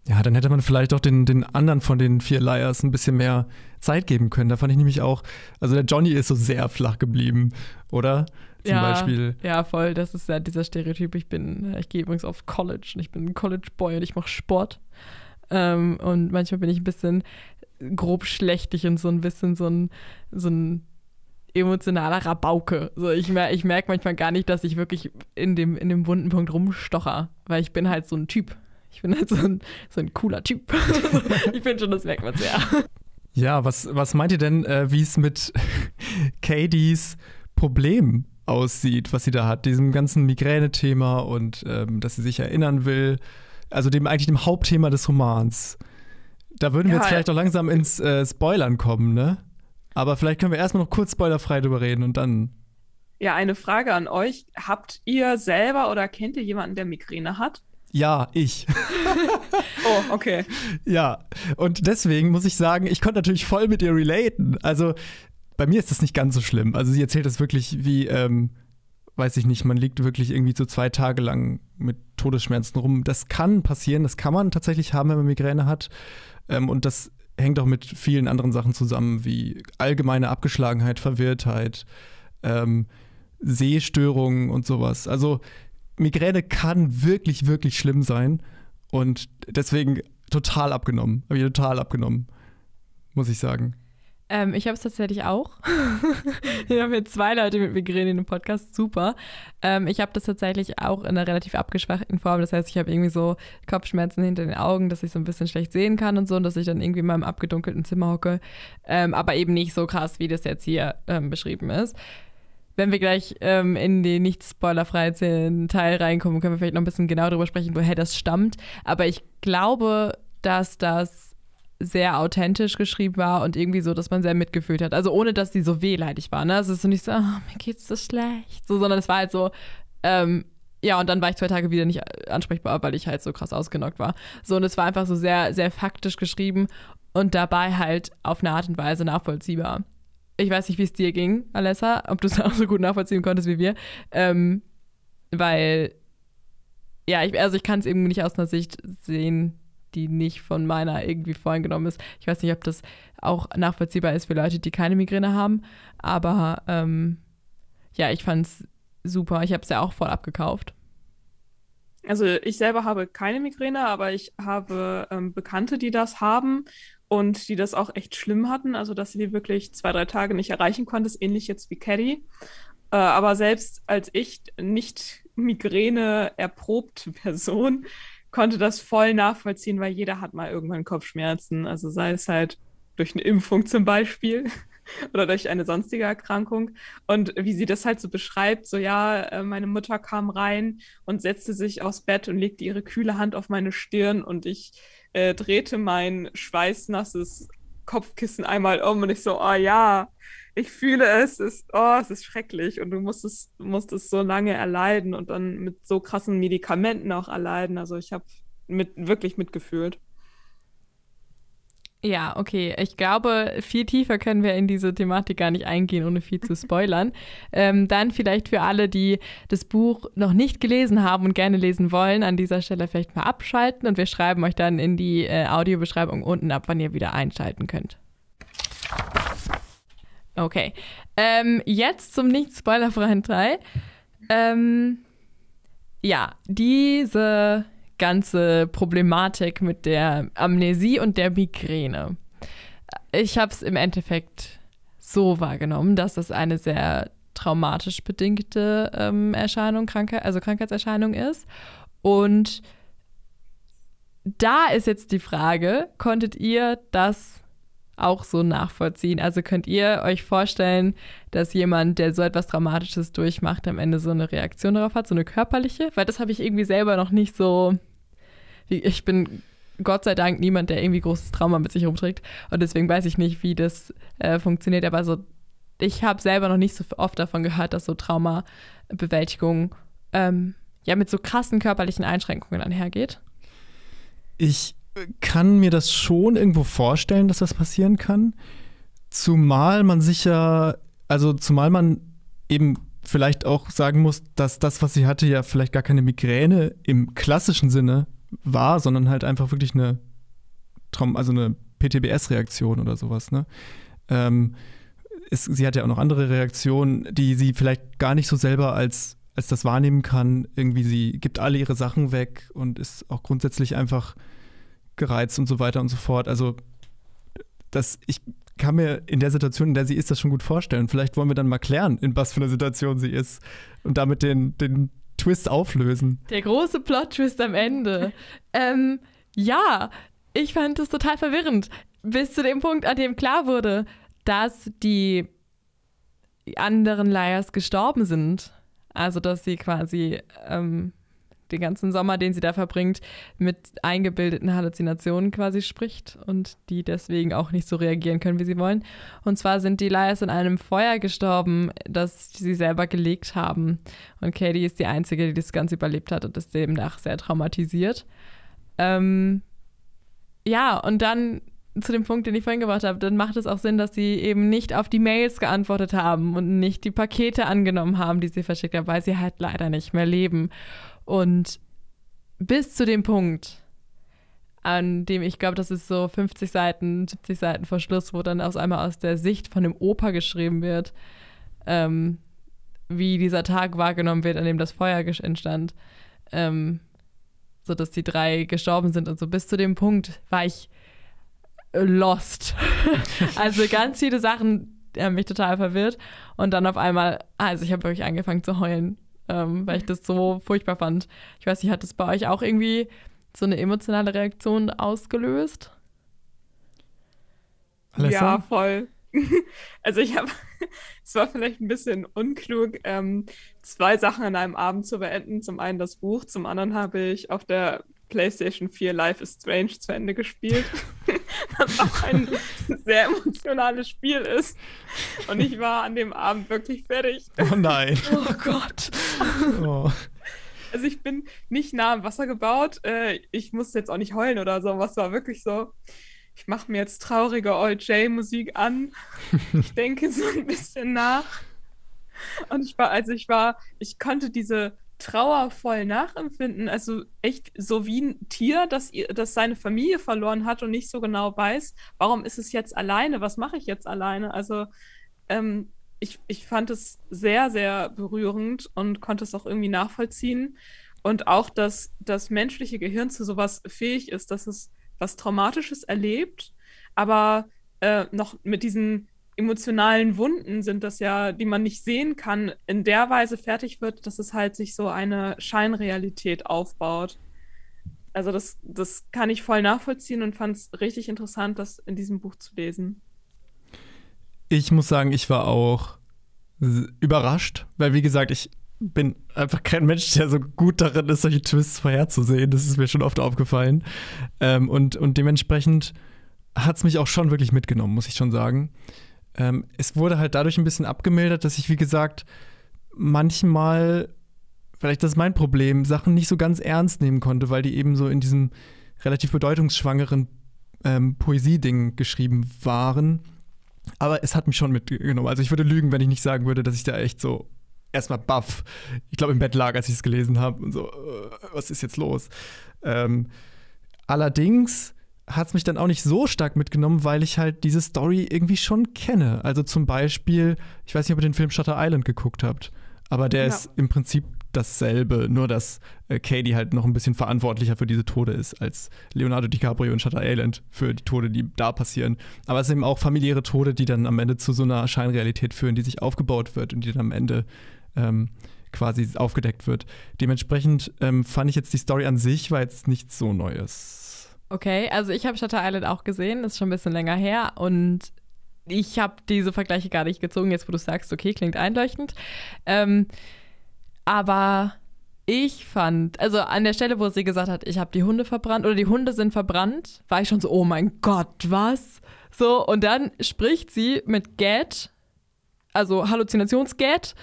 Ja, dann hätte man vielleicht auch den, den anderen von den vier Liars ein bisschen mehr Zeit geben können. Da fand ich nämlich auch, also der Johnny ist so sehr flach geblieben, oder? Zum ja, Beispiel. Ja, voll. Das ist ja dieser Stereotyp. Ich bin, ich gehe übrigens auf College und ich bin ein College Boy und ich mache Sport. Ähm, und manchmal bin ich ein bisschen grob schlechtig und so ein bisschen so ein, so ein emotionaler Rabauke. So, ich, mer ich merke manchmal gar nicht, dass ich wirklich in dem, in dem wunden Punkt rumstocher, weil ich bin halt so ein Typ. Ich bin halt so ein, so ein cooler Typ. ich finde schon, das merkt man sehr. Ja, was, was meint ihr denn, äh, wie es mit Katie's Problem aussieht, was sie da hat, diesem ganzen Migräne-Thema und ähm, dass sie sich erinnern will, also dem eigentlich dem Hauptthema des Romans. Da würden wir jetzt vielleicht auch langsam ins äh, Spoilern kommen, ne? Aber vielleicht können wir erstmal noch kurz spoilerfrei drüber reden und dann. Ja, eine Frage an euch. Habt ihr selber oder kennt ihr jemanden, der Migräne hat? Ja, ich. oh, okay. Ja, und deswegen muss ich sagen, ich konnte natürlich voll mit ihr relaten. Also bei mir ist das nicht ganz so schlimm. Also sie erzählt das wirklich wie, ähm, weiß ich nicht, man liegt wirklich irgendwie so zwei Tage lang mit Todesschmerzen rum. Das kann passieren, das kann man tatsächlich haben, wenn man Migräne hat. Ähm, und das hängt auch mit vielen anderen Sachen zusammen, wie allgemeine Abgeschlagenheit, Verwirrtheit, ähm, Sehstörungen und sowas. Also Migräne kann wirklich, wirklich schlimm sein. Und deswegen total abgenommen. Habe ich total abgenommen, muss ich sagen. Ähm, ich habe es tatsächlich auch. Wir haben hier zwei Leute mit Migräne in dem Podcast. Super. Ähm, ich habe das tatsächlich auch in einer relativ abgeschwächten Form. Das heißt, ich habe irgendwie so Kopfschmerzen hinter den Augen, dass ich so ein bisschen schlecht sehen kann und so und dass ich dann irgendwie in meinem abgedunkelten Zimmer hocke. Ähm, aber eben nicht so krass, wie das jetzt hier ähm, beschrieben ist. Wenn wir gleich ähm, in den nicht spoilerfreien Teil reinkommen, können wir vielleicht noch ein bisschen genau darüber sprechen, woher das stammt. Aber ich glaube, dass das sehr authentisch geschrieben war und irgendwie so, dass man sehr mitgefühlt hat. Also ohne, dass die so wehleidig war. Ne? Es ist so nicht so, oh, mir geht's so schlecht, so, sondern es war halt so, ähm, ja, und dann war ich zwei Tage wieder nicht ansprechbar, weil ich halt so krass ausgenockt war. So, und es war einfach so sehr, sehr faktisch geschrieben und dabei halt auf eine Art und Weise nachvollziehbar. Ich weiß nicht, wie es dir ging, Alessa, ob du es auch so gut nachvollziehen konntest wie wir. Ähm, weil, ja, ich, also ich kann es eben nicht aus einer Sicht sehen, die nicht von meiner irgendwie voreingenommen ist. Ich weiß nicht, ob das auch nachvollziehbar ist für Leute, die keine Migräne haben, aber ähm, ja, ich fand es super. Ich habe es ja auch voll abgekauft. Also ich selber habe keine Migräne, aber ich habe ähm, Bekannte, die das haben und die das auch echt schlimm hatten, also dass sie die wirklich zwei, drei Tage nicht erreichen konntest, ähnlich jetzt wie Caddy. Äh, aber selbst als ich nicht Migräne erprobte Person konnte das voll nachvollziehen, weil jeder hat mal irgendwann Kopfschmerzen. Also sei es halt durch eine Impfung zum Beispiel oder durch eine sonstige Erkrankung. Und wie sie das halt so beschreibt, so ja, äh, meine Mutter kam rein und setzte sich aufs Bett und legte ihre kühle Hand auf meine Stirn und ich äh, drehte mein schweißnasses Kopfkissen einmal um und ich so, oh ja, ich fühle es, es ist, oh, es ist schrecklich und du musst es, musst es so lange erleiden und dann mit so krassen Medikamenten auch erleiden. Also ich habe mit, wirklich mitgefühlt. Ja, okay. Ich glaube, viel tiefer können wir in diese Thematik gar nicht eingehen, ohne viel zu spoilern. ähm, dann vielleicht für alle, die das Buch noch nicht gelesen haben und gerne lesen wollen, an dieser Stelle vielleicht mal abschalten und wir schreiben euch dann in die äh, Audiobeschreibung unten ab, wann ihr wieder einschalten könnt. Okay. Ähm, jetzt zum nicht spoilerfreien Teil. Ähm, ja, diese ganze Problematik mit der Amnesie und der Migräne. Ich habe es im Endeffekt so wahrgenommen, dass das eine sehr traumatisch bedingte ähm, Erscheinung, Krankheit, also Krankheitserscheinung ist. Und da ist jetzt die Frage, konntet ihr das auch so nachvollziehen. Also könnt ihr euch vorstellen, dass jemand, der so etwas Dramatisches durchmacht, am Ende so eine Reaktion darauf hat, so eine körperliche? Weil das habe ich irgendwie selber noch nicht so. Ich bin Gott sei Dank niemand, der irgendwie großes Trauma mit sich rumträgt. Und deswegen weiß ich nicht, wie das äh, funktioniert. Aber so, ich habe selber noch nicht so oft davon gehört, dass so Traumabewältigung ähm, ja mit so krassen körperlichen Einschränkungen einhergeht. Ich kann mir das schon irgendwo vorstellen, dass das passieren kann. Zumal man sich ja, also zumal man eben vielleicht auch sagen muss, dass das, was sie hatte, ja vielleicht gar keine Migräne im klassischen Sinne war, sondern halt einfach wirklich eine Traum, also eine PTBS-Reaktion oder sowas. Ne? Ähm, es, sie hat ja auch noch andere Reaktionen, die sie vielleicht gar nicht so selber als, als das wahrnehmen kann. Irgendwie, sie gibt alle ihre Sachen weg und ist auch grundsätzlich einfach gereizt und so weiter und so fort. Also, das, ich kann mir in der Situation, in der sie ist, das schon gut vorstellen. Vielleicht wollen wir dann mal klären, in was für einer Situation sie ist und damit den, den Twist auflösen. Der große Plot-Twist am Ende. ähm, ja, ich fand das total verwirrend. Bis zu dem Punkt, an dem klar wurde, dass die anderen Liars gestorben sind. Also, dass sie quasi ähm, den ganzen Sommer, den sie da verbringt, mit eingebildeten Halluzinationen quasi spricht und die deswegen auch nicht so reagieren können, wie sie wollen. Und zwar sind die Liars in einem Feuer gestorben, das sie selber gelegt haben. Und Katie ist die Einzige, die das Ganze überlebt hat und ist demnach sehr traumatisiert. Ähm, ja, und dann zu dem Punkt, den ich vorhin gebracht habe, dann macht es auch Sinn, dass sie eben nicht auf die Mails geantwortet haben und nicht die Pakete angenommen haben, die sie verschickt haben, weil sie halt leider nicht mehr leben. Und bis zu dem Punkt, an dem ich glaube, das ist so 50 Seiten, 70 Seiten vor Schluss, wo dann aus einmal aus der Sicht von dem Opa geschrieben wird, ähm, wie dieser Tag wahrgenommen wird, an dem das Feuer entstand, ähm, so dass die drei gestorben sind und so. Bis zu dem Punkt war ich lost. also ganz viele Sachen haben mich total verwirrt und dann auf einmal, also ich habe wirklich angefangen zu heulen ähm, weil ich das so furchtbar fand. Ich weiß nicht, hat das bei euch auch irgendwie so eine emotionale Reaktion ausgelöst? Alessa? Ja, voll. Also ich habe, es war vielleicht ein bisschen unklug, ähm, zwei Sachen an einem Abend zu beenden. Zum einen das Buch, zum anderen habe ich auf der PlayStation 4 Life is Strange zu Ende gespielt, was auch ein sehr emotionales Spiel ist. Und ich war an dem Abend wirklich fertig. Oh nein. oh Gott. Oh. Also ich bin nicht nah am Wasser gebaut. Äh, ich musste jetzt auch nicht heulen oder so. Was war wirklich so? Ich mache mir jetzt traurige Old J-Musik an. Ich denke so ein bisschen nach. Und ich war, also ich war, ich konnte diese trauervoll nachempfinden. Also echt so wie ein Tier, das, das seine Familie verloren hat und nicht so genau weiß, warum ist es jetzt alleine, was mache ich jetzt alleine. Also ähm, ich, ich fand es sehr, sehr berührend und konnte es auch irgendwie nachvollziehen. Und auch, dass das menschliche Gehirn zu sowas fähig ist, dass es was Traumatisches erlebt, aber äh, noch mit diesen emotionalen Wunden sind das ja, die man nicht sehen kann, in der Weise fertig wird, dass es halt sich so eine Scheinrealität aufbaut. Also das, das kann ich voll nachvollziehen und fand es richtig interessant, das in diesem Buch zu lesen. Ich muss sagen, ich war auch überrascht, weil wie gesagt, ich bin einfach kein Mensch, der so gut darin ist, solche Twists vorherzusehen. Das ist mir schon oft aufgefallen. Ähm, und, und dementsprechend hat es mich auch schon wirklich mitgenommen, muss ich schon sagen. Ähm, es wurde halt dadurch ein bisschen abgemildert, dass ich, wie gesagt, manchmal, vielleicht das ist mein Problem, Sachen nicht so ganz ernst nehmen konnte, weil die eben so in diesem relativ bedeutungsschwangeren ähm, Poesie-Ding geschrieben waren. Aber es hat mich schon mitgenommen. Also ich würde lügen, wenn ich nicht sagen würde, dass ich da echt so erstmal baff, ich glaube, im Bett lag, als ich es gelesen habe und so, äh, was ist jetzt los? Ähm, allerdings hat es mich dann auch nicht so stark mitgenommen, weil ich halt diese Story irgendwie schon kenne. Also zum Beispiel, ich weiß nicht, ob ihr den Film Shutter Island geguckt habt, aber der ja. ist im Prinzip dasselbe, nur dass äh, Katie halt noch ein bisschen verantwortlicher für diese Tode ist als Leonardo DiCaprio in Shutter Island für die Tode, die da passieren. Aber es sind eben auch familiäre Tode, die dann am Ende zu so einer Scheinrealität führen, die sich aufgebaut wird und die dann am Ende ähm, quasi aufgedeckt wird. Dementsprechend ähm, fand ich jetzt die Story an sich war jetzt nichts so Neues. Okay, also ich habe Shutter Island auch gesehen, ist schon ein bisschen länger her und ich habe diese Vergleiche gar nicht gezogen, jetzt wo du sagst, okay, klingt einleuchtend. Ähm, aber ich fand, also an der Stelle, wo sie gesagt hat, ich habe die Hunde verbrannt oder die Hunde sind verbrannt, war ich schon so, oh mein Gott, was? So, und dann spricht sie mit Gat, also Halluzinationsgat,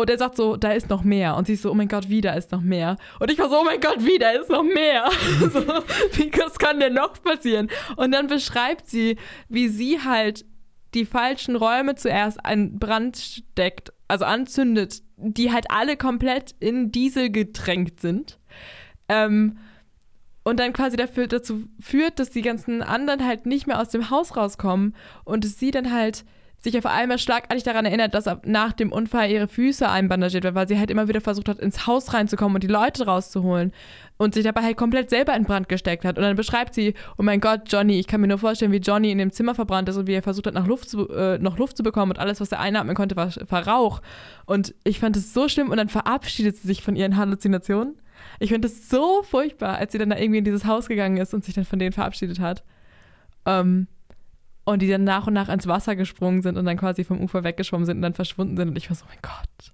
und er sagt so, da ist noch mehr. Und sie ist so, oh mein Gott, wie, da ist noch mehr. Und ich war so, oh mein Gott, wie, da ist noch mehr. so, wie, was kann denn noch passieren? Und dann beschreibt sie, wie sie halt die falschen Räume zuerst an Brand steckt, also anzündet, die halt alle komplett in Diesel getränkt sind. Ähm, und dann quasi dafür, dazu führt, dass die ganzen anderen halt nicht mehr aus dem Haus rauskommen und sie dann halt sich auf einmal schlagartig daran erinnert, dass nach dem Unfall ihre Füße einbandagiert werden, weil sie halt immer wieder versucht hat, ins Haus reinzukommen und die Leute rauszuholen und sich dabei halt komplett selber in Brand gesteckt hat. Und dann beschreibt sie, oh mein Gott, Johnny, ich kann mir nur vorstellen, wie Johnny in dem Zimmer verbrannt ist und wie er versucht hat, nach Luft zu, äh, noch Luft zu bekommen und alles, was er einatmen konnte, war, war Rauch. Und ich fand es so schlimm und dann verabschiedet sie sich von ihren Halluzinationen. Ich finde es so furchtbar, als sie dann da irgendwie in dieses Haus gegangen ist und sich dann von denen verabschiedet hat. Ähm, und die dann nach und nach ins Wasser gesprungen sind und dann quasi vom Ufer weggeschwommen sind und dann verschwunden sind. Und ich war so, oh mein Gott.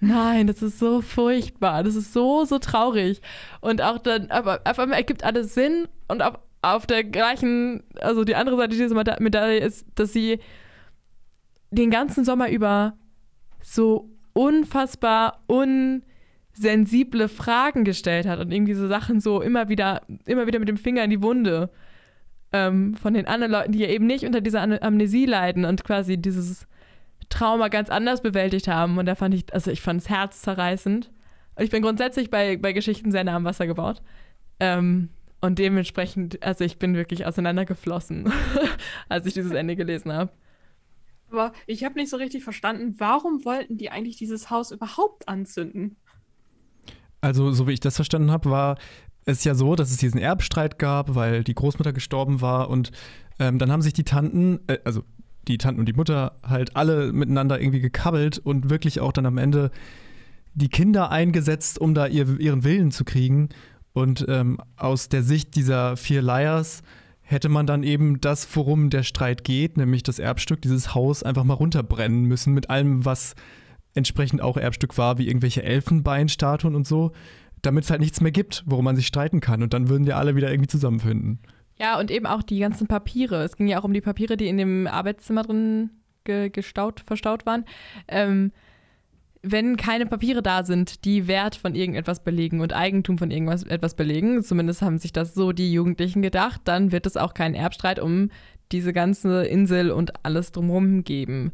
Nein, das ist so furchtbar. Das ist so, so traurig. Und auch dann, aber auf einmal ergibt alles Sinn und auf, auf der gleichen, also die andere Seite dieser Medaille ist, dass sie den ganzen Sommer über so unfassbar unsensible Fragen gestellt hat und irgendwie so Sachen so immer wieder, immer wieder mit dem Finger in die Wunde ähm, von den anderen Leuten, die ja eben nicht unter dieser Amnesie leiden und quasi dieses Trauma ganz anders bewältigt haben. Und da fand ich, also ich fand es herzzerreißend. Und ich bin grundsätzlich bei, bei Geschichten sehr nah am Wasser gebaut. Ähm, und dementsprechend, also ich bin wirklich auseinandergeflossen, als ich dieses Ende gelesen habe. Aber ich habe nicht so richtig verstanden, warum wollten die eigentlich dieses Haus überhaupt anzünden? Also, so wie ich das verstanden habe, war es ja so, dass es diesen Erbstreit gab, weil die Großmutter gestorben war und ähm, dann haben sich die Tanten, äh, also die Tanten und die Mutter halt alle miteinander irgendwie gekabbelt und wirklich auch dann am Ende die Kinder eingesetzt, um da ihr, ihren Willen zu kriegen. Und ähm, aus der Sicht dieser vier Liars hätte man dann eben das, worum der Streit geht, nämlich das Erbstück, dieses Haus einfach mal runterbrennen müssen mit allem, was entsprechend auch Erbstück war, wie irgendwelche Elfenbeinstatuen und so, damit es halt nichts mehr gibt, worum man sich streiten kann. Und dann würden wir alle wieder irgendwie zusammenfinden. Ja, und eben auch die ganzen Papiere. Es ging ja auch um die Papiere, die in dem Arbeitszimmer drin ge gestaut, verstaut waren. Ähm, wenn keine Papiere da sind, die Wert von irgendetwas belegen und Eigentum von irgendwas etwas belegen, zumindest haben sich das so die Jugendlichen gedacht, dann wird es auch keinen Erbstreit um diese ganze Insel und alles drumherum geben.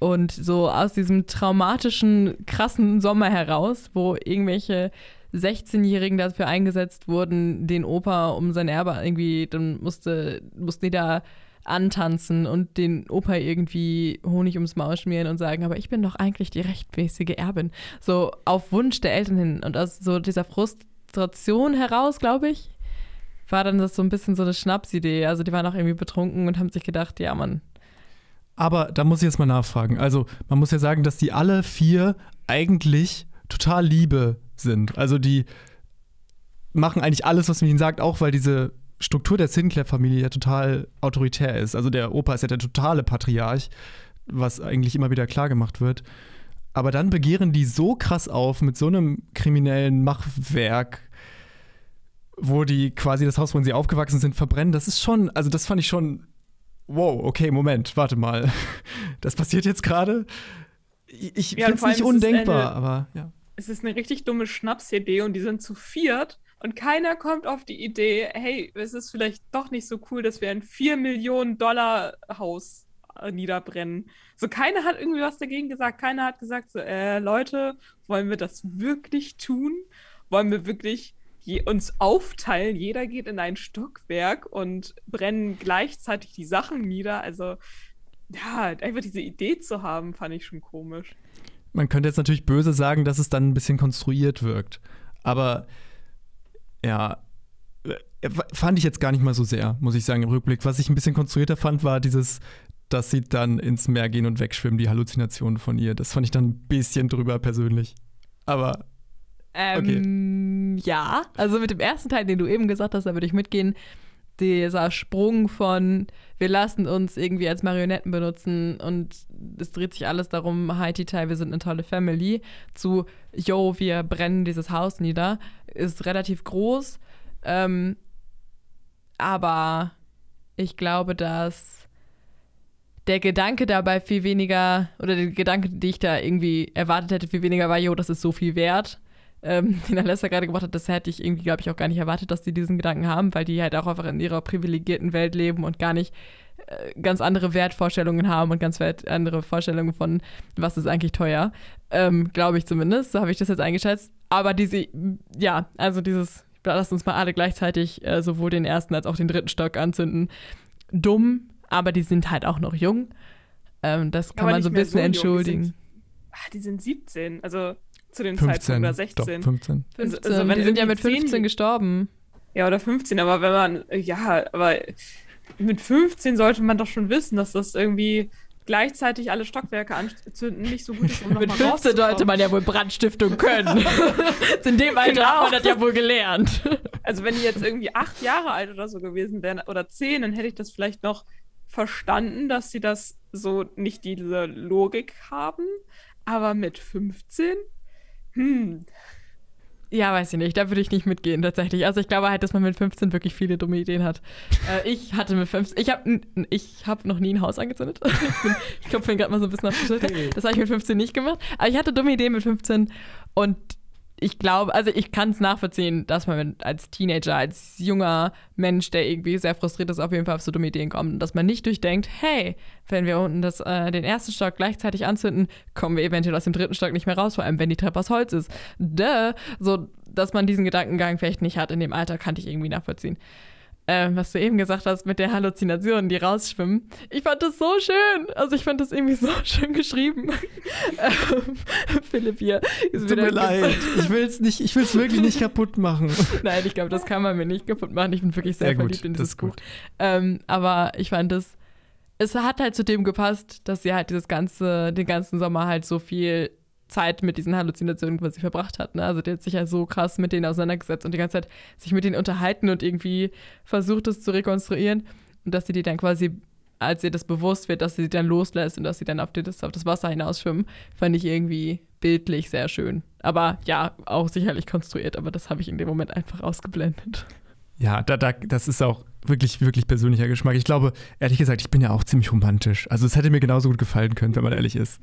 Und so aus diesem traumatischen, krassen Sommer heraus, wo irgendwelche 16-Jährigen dafür eingesetzt wurden, den Opa um sein Erbe irgendwie, dann musste, mussten die da antanzen und den Opa irgendwie Honig ums Maul schmieren und sagen, aber ich bin doch eigentlich die rechtmäßige Erbin. So auf Wunsch der Eltern hin. Und aus so dieser Frustration heraus, glaube ich, war dann das so ein bisschen so eine Schnapsidee. Also die waren auch irgendwie betrunken und haben sich gedacht, ja, Mann. Aber da muss ich jetzt mal nachfragen. Also man muss ja sagen, dass die alle vier eigentlich total Liebe sind. Also die machen eigentlich alles, was man ihnen sagt, auch weil diese Struktur der Sinclair-Familie ja total autoritär ist. Also der Opa ist ja der totale Patriarch, was eigentlich immer wieder klar gemacht wird. Aber dann begehren die so krass auf mit so einem kriminellen Machwerk, wo die quasi das Haus, wo sie aufgewachsen sind, verbrennen. Das ist schon, also das fand ich schon, wow, okay, Moment, warte mal. Das passiert jetzt gerade? Ich ja, finde es nicht undenkbar, eine, aber ja. Es ist eine richtig dumme Schnapsidee und die sind zu viert und keiner kommt auf die Idee, hey, es ist vielleicht doch nicht so cool, dass wir ein 4 Millionen Dollar Haus äh, niederbrennen. So, keiner hat irgendwie was dagegen gesagt. Keiner hat gesagt, so, äh, Leute, wollen wir das wirklich tun? Wollen wir wirklich uns aufteilen? Jeder geht in ein Stockwerk und brennen gleichzeitig die Sachen nieder. Also, ja, einfach diese Idee zu haben, fand ich schon komisch. Man könnte jetzt natürlich böse sagen, dass es dann ein bisschen konstruiert wirkt. Aber ja, äh, fand ich jetzt gar nicht mal so sehr, muss ich sagen, im Rückblick. Was ich ein bisschen konstruierter fand, war dieses, dass sie dann ins Meer gehen und wegschwimmen, die Halluzinationen von ihr. Das fand ich dann ein bisschen drüber persönlich. Aber. Ähm, okay. Ja, also mit dem ersten Teil, den du eben gesagt hast, da würde ich mitgehen. Dieser Sprung von, wir lassen uns irgendwie als Marionetten benutzen und es dreht sich alles darum, Haiti Teil, wir sind eine tolle Family, zu, yo, wir brennen dieses Haus nieder ist relativ groß. Ähm, aber ich glaube, dass der Gedanke dabei viel weniger, oder der Gedanke, den ich da irgendwie erwartet hätte, viel weniger war, jo, das ist so viel wert. Ähm, den Alessa gerade gemacht hat, das hätte ich irgendwie, glaube ich, auch gar nicht erwartet, dass die diesen Gedanken haben, weil die halt auch einfach in ihrer privilegierten Welt leben und gar nicht äh, ganz andere Wertvorstellungen haben und ganz andere Vorstellungen von, was ist eigentlich teuer. Ähm, glaube ich zumindest, so habe ich das jetzt eingeschätzt. Aber diese, ja, also dieses, lass uns mal alle gleichzeitig äh, sowohl den ersten als auch den dritten Stock anzünden. Dumm, aber die sind halt auch noch jung. Ähm, das kann aber man so ein bisschen so entschuldigen. Die sind, ach, die sind 17, also zu dem 15, Zeitpunkt oder 16. Doch, 15. 15. Also, die sind ja mit 15 10, gestorben. Ja, oder 15, aber wenn man, ja, aber mit 15 sollte man doch schon wissen, dass das irgendwie gleichzeitig alle Stockwerke anzünden nicht so gut ist, um Mit 15 sollte man ja wohl Brandstiftung können. In dem Alter genau. hat man das ja wohl gelernt. Also wenn die jetzt irgendwie acht Jahre alt oder so gewesen wären oder zehn, dann hätte ich das vielleicht noch verstanden, dass sie das so nicht diese Logik haben. Aber mit 15? Hm. Ja, weiß ich nicht. Da würde ich nicht mitgehen, tatsächlich. Also ich glaube halt, dass man mit 15 wirklich viele dumme Ideen hat. äh, ich hatte mit 15, ich habe ich hab noch nie ein Haus angezündet. ich, bin, ich klopfe gerade mal so ein bisschen auf die Schulter. Das habe ich mit 15 nicht gemacht. Aber ich hatte dumme Ideen mit 15 und ich glaube, also ich kann es nachvollziehen, dass man als Teenager, als junger Mensch, der irgendwie sehr frustriert ist, auf jeden Fall auf so dumme Ideen kommt. Dass man nicht durchdenkt, hey, wenn wir unten das, äh, den ersten Stock gleichzeitig anzünden, kommen wir eventuell aus dem dritten Stock nicht mehr raus, vor allem wenn die Treppe aus Holz ist. Duh. So, dass man diesen Gedankengang vielleicht nicht hat in dem Alter, kann ich irgendwie nachvollziehen äh, was du eben gesagt hast mit der Halluzination, die rausschwimmen. Ich fand das so schön. Also ich fand das irgendwie so schön geschrieben. ähm, Philipp hier. Tut mir leid. Ich will es nicht, ich will es wirklich nicht kaputt machen. Nein, ich glaube, das kann man mir nicht kaputt machen. Ich bin wirklich sehr, sehr verliebt gut, in dieses Buch. Ähm, aber ich fand es, es hat halt zu dem gepasst, dass sie halt dieses ganze, den ganzen Sommer halt so viel Zeit mit diesen Halluzinationen quasi verbracht hat. Ne? Also der hat sich ja so krass mit denen auseinandergesetzt und die ganze Zeit sich mit denen unterhalten und irgendwie versucht, es zu rekonstruieren. Und dass sie die dann quasi, als ihr das bewusst wird, dass sie sie dann loslässt und dass sie dann auf das, auf das Wasser hinausschwimmen, fand ich irgendwie bildlich sehr schön. Aber ja, auch sicherlich konstruiert, aber das habe ich in dem Moment einfach ausgeblendet. Ja, da, da, das ist auch wirklich, wirklich persönlicher Geschmack. Ich glaube, ehrlich gesagt, ich bin ja auch ziemlich romantisch. Also es hätte mir genauso gut gefallen können, wenn man ehrlich ist.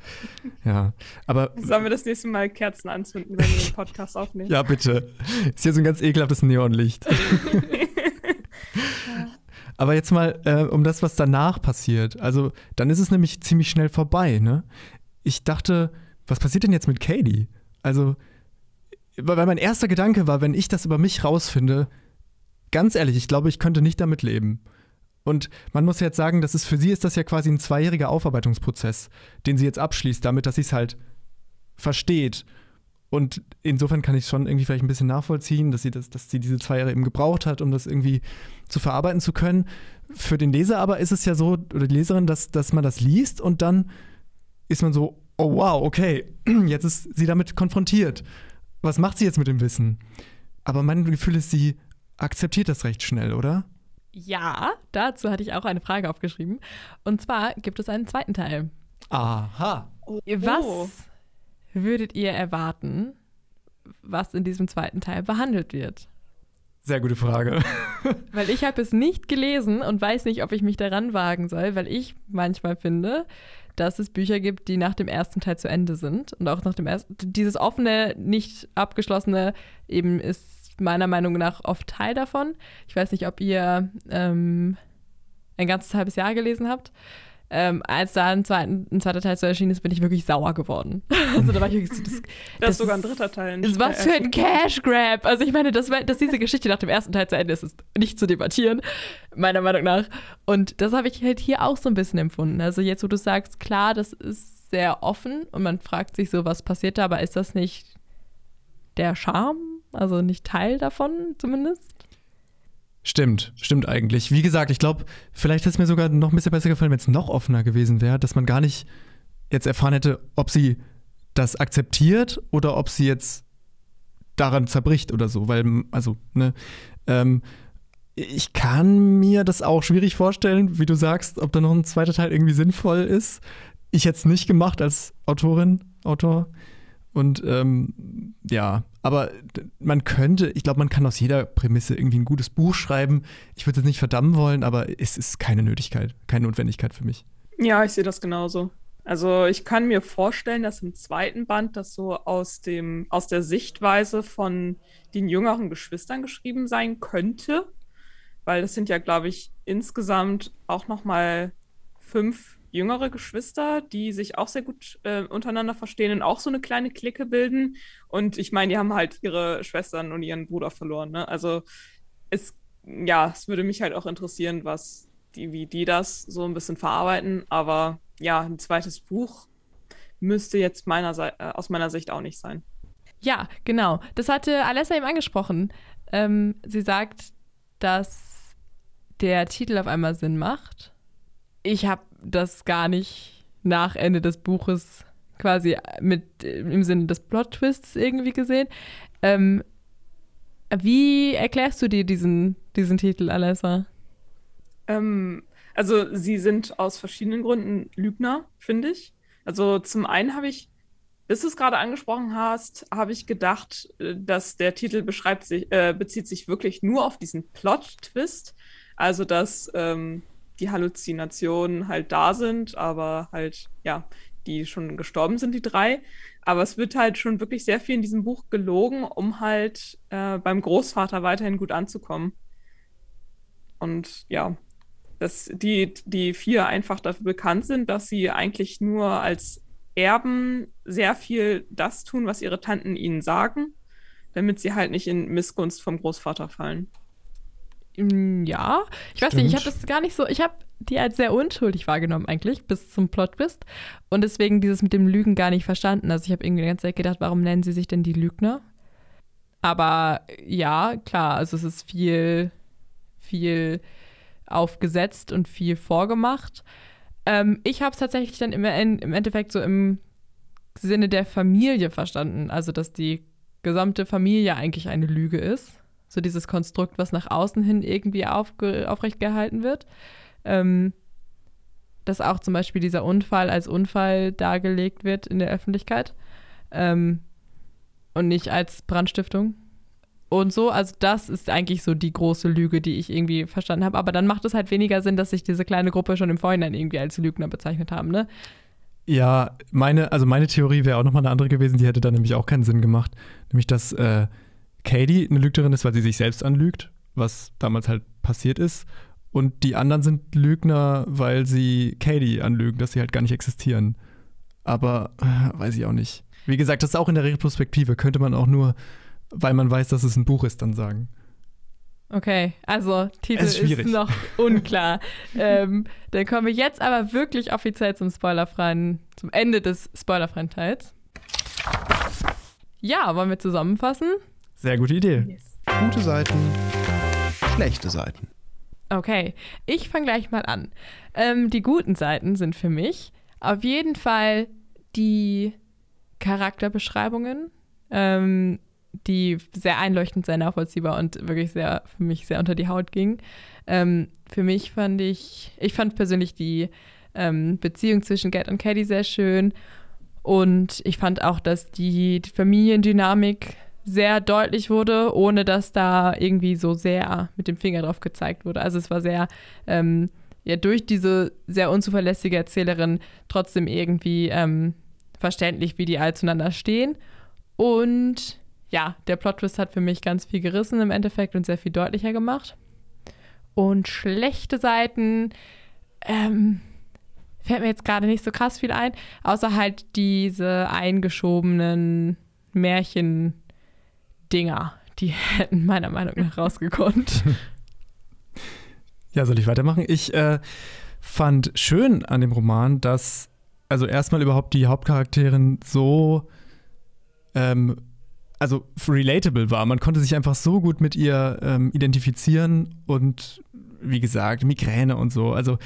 Ja, aber... Sollen wir das nächste Mal Kerzen anzünden, wenn wir den Podcast aufnehmen? ja, bitte. Ist hier so ein ganz ekelhaftes Neonlicht. aber jetzt mal äh, um das, was danach passiert. Also dann ist es nämlich ziemlich schnell vorbei, ne? Ich dachte, was passiert denn jetzt mit Katie? Also, weil mein erster Gedanke war, wenn ich das über mich rausfinde, ganz ehrlich, ich glaube, ich könnte nicht damit leben. Und man muss jetzt sagen, dass es für sie ist das ja quasi ein zweijähriger Aufarbeitungsprozess, den sie jetzt abschließt, damit, dass sie es halt versteht. Und insofern kann ich schon irgendwie vielleicht ein bisschen nachvollziehen, dass sie, das, dass sie diese zwei Jahre eben gebraucht hat, um das irgendwie zu verarbeiten zu können. Für den Leser aber ist es ja so, oder die Leserin, dass, dass man das liest und dann ist man so, oh wow, okay, jetzt ist sie damit konfrontiert. Was macht sie jetzt mit dem Wissen? Aber mein Gefühl ist, sie akzeptiert das recht schnell, oder? Ja, dazu hatte ich auch eine Frage aufgeschrieben. Und zwar gibt es einen zweiten Teil. Aha. Was würdet ihr erwarten, was in diesem zweiten Teil behandelt wird? Sehr gute Frage. weil ich habe es nicht gelesen und weiß nicht, ob ich mich daran wagen soll, weil ich manchmal finde, dass es Bücher gibt, die nach dem ersten Teil zu Ende sind und auch nach dem ersten dieses offene, nicht abgeschlossene eben ist meiner Meinung nach oft Teil davon. Ich weiß nicht, ob ihr ähm, ein ganzes halbes Jahr gelesen habt. Ähm, als da ein, zweiten, ein zweiter Teil zu erschienen ist, bin ich wirklich sauer geworden. also da war ich wirklich so, das, das, ist sogar ein dritter Teil. Ist was für ein Cash Grab. Also ich meine, dass, dass diese Geschichte nach dem ersten Teil zu Ende ist, ist nicht zu debattieren, meiner Meinung nach. Und das habe ich halt hier auch so ein bisschen empfunden. Also jetzt, wo du sagst, klar, das ist sehr offen und man fragt sich so, was passiert da, aber ist das nicht der Charme also nicht Teil davon zumindest. Stimmt, stimmt eigentlich. Wie gesagt, ich glaube, vielleicht hätte es mir sogar noch ein bisschen besser gefallen, wenn es noch offener gewesen wäre, dass man gar nicht jetzt erfahren hätte, ob sie das akzeptiert oder ob sie jetzt daran zerbricht oder so. Weil, also, ne, ähm, ich kann mir das auch schwierig vorstellen, wie du sagst, ob da noch ein zweiter Teil irgendwie sinnvoll ist. Ich hätte es nicht gemacht als Autorin, Autor. Und ähm, ja, aber man könnte, ich glaube, man kann aus jeder Prämisse irgendwie ein gutes Buch schreiben. Ich würde es nicht verdammen wollen, aber es ist keine Nötigkeit, keine Notwendigkeit für mich. Ja, ich sehe das genauso. Also ich kann mir vorstellen, dass im zweiten Band das so aus dem aus der Sichtweise von den jüngeren Geschwistern geschrieben sein könnte, weil das sind ja, glaube ich, insgesamt auch noch mal fünf jüngere Geschwister, die sich auch sehr gut äh, untereinander verstehen und auch so eine kleine Clique bilden. Und ich meine, die haben halt ihre Schwestern und ihren Bruder verloren. Ne? Also es, ja, es würde mich halt auch interessieren, was die, wie die das so ein bisschen verarbeiten. Aber ja, ein zweites Buch müsste jetzt meiner äh, aus meiner Sicht auch nicht sein. Ja, genau. Das hatte Alessa eben angesprochen. Ähm, sie sagt, dass der Titel auf einmal Sinn macht. Ich habe das gar nicht nach Ende des Buches quasi mit im Sinne des Plot-Twists irgendwie gesehen. Ähm, wie erklärst du dir diesen, diesen Titel, Alessa? Ähm, also sie sind aus verschiedenen Gründen Lügner, finde ich. Also zum einen habe ich bis du es gerade angesprochen hast, habe ich gedacht, äh, dass der Titel beschreibt sich, äh, bezieht sich wirklich nur auf diesen Plot-Twist. Also, dass ähm, die Halluzinationen halt da sind, aber halt, ja, die schon gestorben sind, die drei. Aber es wird halt schon wirklich sehr viel in diesem Buch gelogen, um halt äh, beim Großvater weiterhin gut anzukommen. Und ja, dass die, die vier einfach dafür bekannt sind, dass sie eigentlich nur als Erben sehr viel das tun, was ihre Tanten ihnen sagen, damit sie halt nicht in Missgunst vom Großvater fallen. Mm, ja, ich weiß nicht, ich habe das gar nicht so, ich habe die als sehr unschuldig wahrgenommen eigentlich, bis zum Plot bist und deswegen dieses mit dem Lügen gar nicht verstanden. Also ich habe irgendwie die ganze Zeit gedacht, warum nennen sie sich denn die Lügner? Aber ja, klar, also es ist viel, viel aufgesetzt und viel vorgemacht. Ähm, ich habe es tatsächlich dann im, im Endeffekt so im Sinne der Familie verstanden. Also, dass die gesamte Familie eigentlich eine Lüge ist. So dieses Konstrukt, was nach außen hin irgendwie aufrecht gehalten wird. Ähm, dass auch zum Beispiel dieser Unfall als Unfall dargelegt wird in der Öffentlichkeit ähm, und nicht als Brandstiftung und so. Also das ist eigentlich so die große Lüge, die ich irgendwie verstanden habe. Aber dann macht es halt weniger Sinn, dass sich diese kleine Gruppe schon im Vorhinein irgendwie als Lügner bezeichnet haben, ne? Ja, meine, also meine Theorie wäre auch nochmal eine andere gewesen, die hätte dann nämlich auch keinen Sinn gemacht. Nämlich, dass äh, Katie eine Lügnerin ist, weil sie sich selbst anlügt, was damals halt passiert ist. Und die anderen sind Lügner, weil sie Katie anlügen, dass sie halt gar nicht existieren. Aber äh, weiß ich auch nicht. Wie gesagt, das ist auch in der Retrospektive, könnte man auch nur weil man weiß, dass es ein Buch ist, dann sagen. Okay, also Titel ist, ist, noch unklar. ähm, dann kommen wir jetzt aber wirklich offiziell zum spoilerfreien, zum Ende des spoilerfreien Teils. Ja, wollen wir zusammenfassen? Sehr gute Idee. Yes. Gute Seiten, schlechte Seiten. Okay, ich fange gleich mal an. Ähm, die guten Seiten sind für mich auf jeden Fall die Charakterbeschreibungen. Ähm, die sehr einleuchtend, sehr nachvollziehbar und wirklich sehr für mich sehr unter die Haut ging. Ähm, für mich fand ich, ich fand persönlich die ähm, Beziehung zwischen Gerd und Caddy sehr schön und ich fand auch, dass die, die Familiendynamik sehr deutlich wurde, ohne dass da irgendwie so sehr mit dem Finger drauf gezeigt wurde. Also es war sehr, ähm, ja, durch diese sehr unzuverlässige Erzählerin trotzdem irgendwie ähm, verständlich, wie die all zueinander stehen. Und ja, der Plot-Twist hat für mich ganz viel gerissen im Endeffekt und sehr viel deutlicher gemacht. Und schlechte Seiten, ähm, fällt mir jetzt gerade nicht so krass viel ein, außer halt diese eingeschobenen Märchen-Dinger. Die hätten meiner Meinung nach rausgekonnt. Ja, soll ich weitermachen? Ich äh, fand schön an dem Roman, dass also erstmal überhaupt die Hauptcharakterin so ähm, also relatable war. Man konnte sich einfach so gut mit ihr ähm, identifizieren und wie gesagt, Migräne und so. Also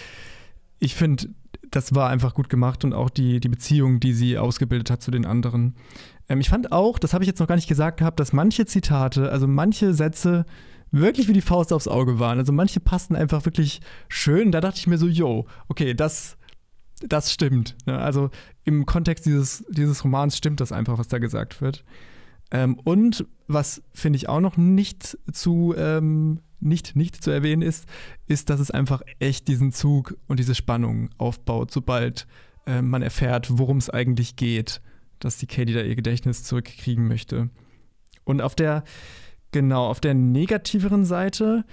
ich finde, das war einfach gut gemacht und auch die, die Beziehung, die sie ausgebildet hat zu den anderen. Ähm, ich fand auch, das habe ich jetzt noch gar nicht gesagt gehabt, dass manche Zitate, also manche Sätze wirklich wie die Faust aufs Auge waren. Also manche passten einfach wirklich schön. Da dachte ich mir so, yo, okay, das, das stimmt. Ne? Also im Kontext dieses, dieses Romans stimmt das einfach, was da gesagt wird. Ähm, und was finde ich auch noch nicht zu ähm, nicht, nicht zu erwähnen ist, ist, dass es einfach echt diesen Zug und diese Spannung aufbaut, sobald äh, man erfährt, worum es eigentlich geht, dass die Katie da ihr Gedächtnis zurückkriegen möchte. Und auf der, genau, auf der negativeren Seite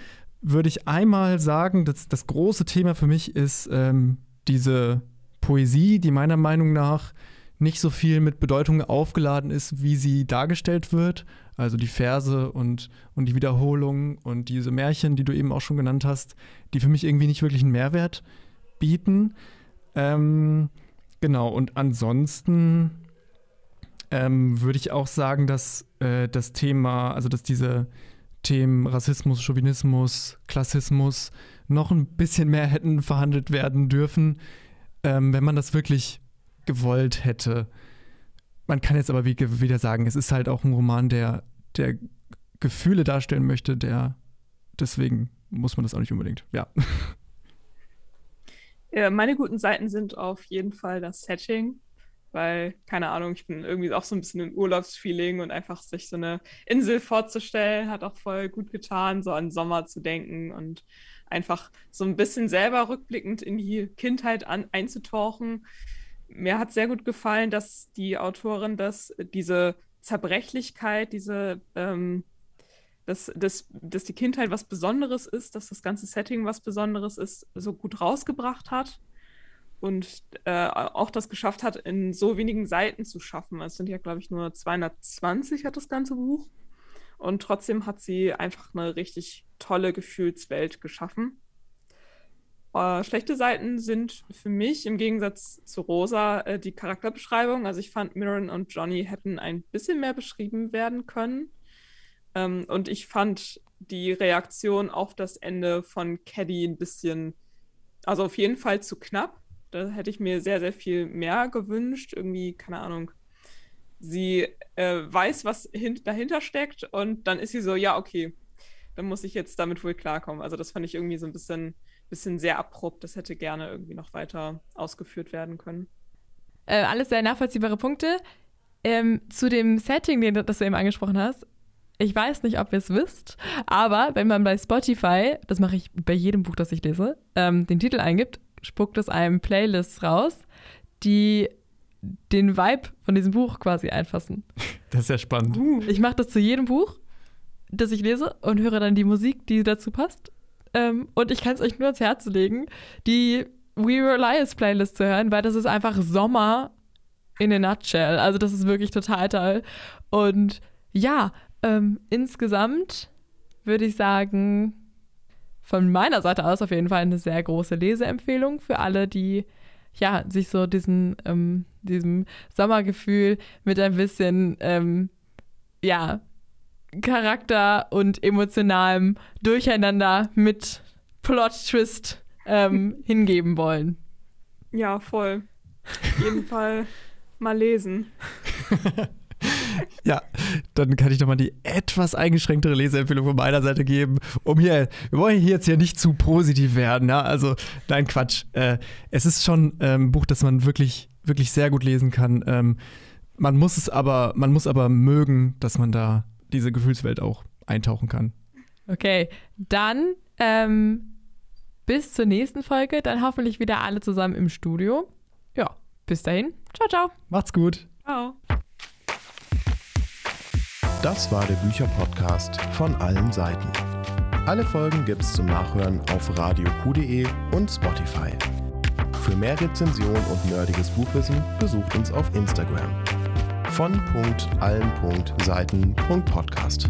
würde ich einmal sagen, dass das große Thema für mich ist ähm, diese Poesie, die meiner Meinung nach nicht so viel mit Bedeutung aufgeladen ist, wie sie dargestellt wird. Also die Verse und, und die Wiederholungen und diese Märchen, die du eben auch schon genannt hast, die für mich irgendwie nicht wirklich einen Mehrwert bieten. Ähm, genau, und ansonsten ähm, würde ich auch sagen, dass äh, das Thema, also dass diese Themen Rassismus, Chauvinismus, Klassismus noch ein bisschen mehr hätten verhandelt werden dürfen, ähm, wenn man das wirklich gewollt hätte. Man kann jetzt aber wieder sagen, es ist halt auch ein Roman, der, der Gefühle darstellen möchte, der deswegen muss man das auch nicht unbedingt. Ja. ja. Meine guten Seiten sind auf jeden Fall das Setting. Weil, keine Ahnung, ich bin irgendwie auch so ein bisschen im Urlaubsfeeling und einfach sich so eine Insel vorzustellen, hat auch voll gut getan, so an Sommer zu denken und einfach so ein bisschen selber rückblickend in die Kindheit an, einzutauchen. Mir hat sehr gut gefallen, dass die Autorin das, diese Zerbrechlichkeit, diese, ähm, dass, dass, dass die Kindheit was Besonderes ist, dass das ganze Setting was Besonderes ist, so gut rausgebracht hat und äh, auch das geschafft hat, in so wenigen Seiten zu schaffen. Es sind ja, glaube ich, nur 220 hat das ganze Buch. Und trotzdem hat sie einfach eine richtig tolle Gefühlswelt geschaffen. Äh, schlechte Seiten sind für mich im Gegensatz zu Rosa äh, die Charakterbeschreibung. Also ich fand, Mirren und Johnny hätten ein bisschen mehr beschrieben werden können. Ähm, und ich fand die Reaktion auf das Ende von Caddy ein bisschen, also auf jeden Fall zu knapp. Da hätte ich mir sehr, sehr viel mehr gewünscht. Irgendwie, keine Ahnung. Sie äh, weiß, was dahinter steckt und dann ist sie so, ja, okay, dann muss ich jetzt damit wohl klarkommen. Also das fand ich irgendwie so ein bisschen, bisschen sehr abrupt. Das hätte gerne irgendwie noch weiter ausgeführt werden können. Äh, alles sehr nachvollziehbare Punkte. Ähm, zu dem Setting, den, das du eben angesprochen hast, ich weiß nicht, ob ihr es wisst, aber wenn man bei Spotify, das mache ich bei jedem Buch, das ich lese, ähm, den Titel eingibt, spuckt es einem Playlists raus, die den Vibe von diesem Buch quasi einfassen. Das ist ja spannend. Ich mache das zu jedem Buch, das ich lese und höre dann die Musik, die dazu passt. Ähm, und ich kann es euch nur ans Herz legen, die We Were Liars Playlist zu hören, weil das ist einfach Sommer in a nutshell. Also das ist wirklich total toll. Und ja, ähm, insgesamt würde ich sagen, von meiner Seite aus auf jeden Fall eine sehr große Leseempfehlung für alle, die ja sich so diesen ähm, diesem Sommergefühl mit ein bisschen ähm, ja Charakter und emotionalem Durcheinander mit Plot-Twist ähm, hingeben wollen. Ja, voll. Auf jeden Fall mal lesen. ja, dann kann ich nochmal die etwas eingeschränktere Leseempfehlung von meiner Seite geben, um hier, wir wollen hier jetzt hier nicht zu positiv werden, ja, also, nein, Quatsch. Äh, es ist schon ähm, ein Buch, das man wirklich, wirklich sehr gut lesen kann. Ähm, man muss es aber, man muss aber mögen, dass man da diese Gefühlswelt auch eintauchen kann. Okay, dann ähm, bis zur nächsten Folge, dann hoffentlich wieder alle zusammen im Studio. Ja, bis dahin. Ciao, ciao. Macht's gut. Ciao. Das war der Bücherpodcast von allen Seiten. Alle Folgen gibt's zum Nachhören auf radioq.de und Spotify. Für mehr Rezension und nerdiges Buchwissen besucht uns auf Instagram von.allen.seiten.podcast.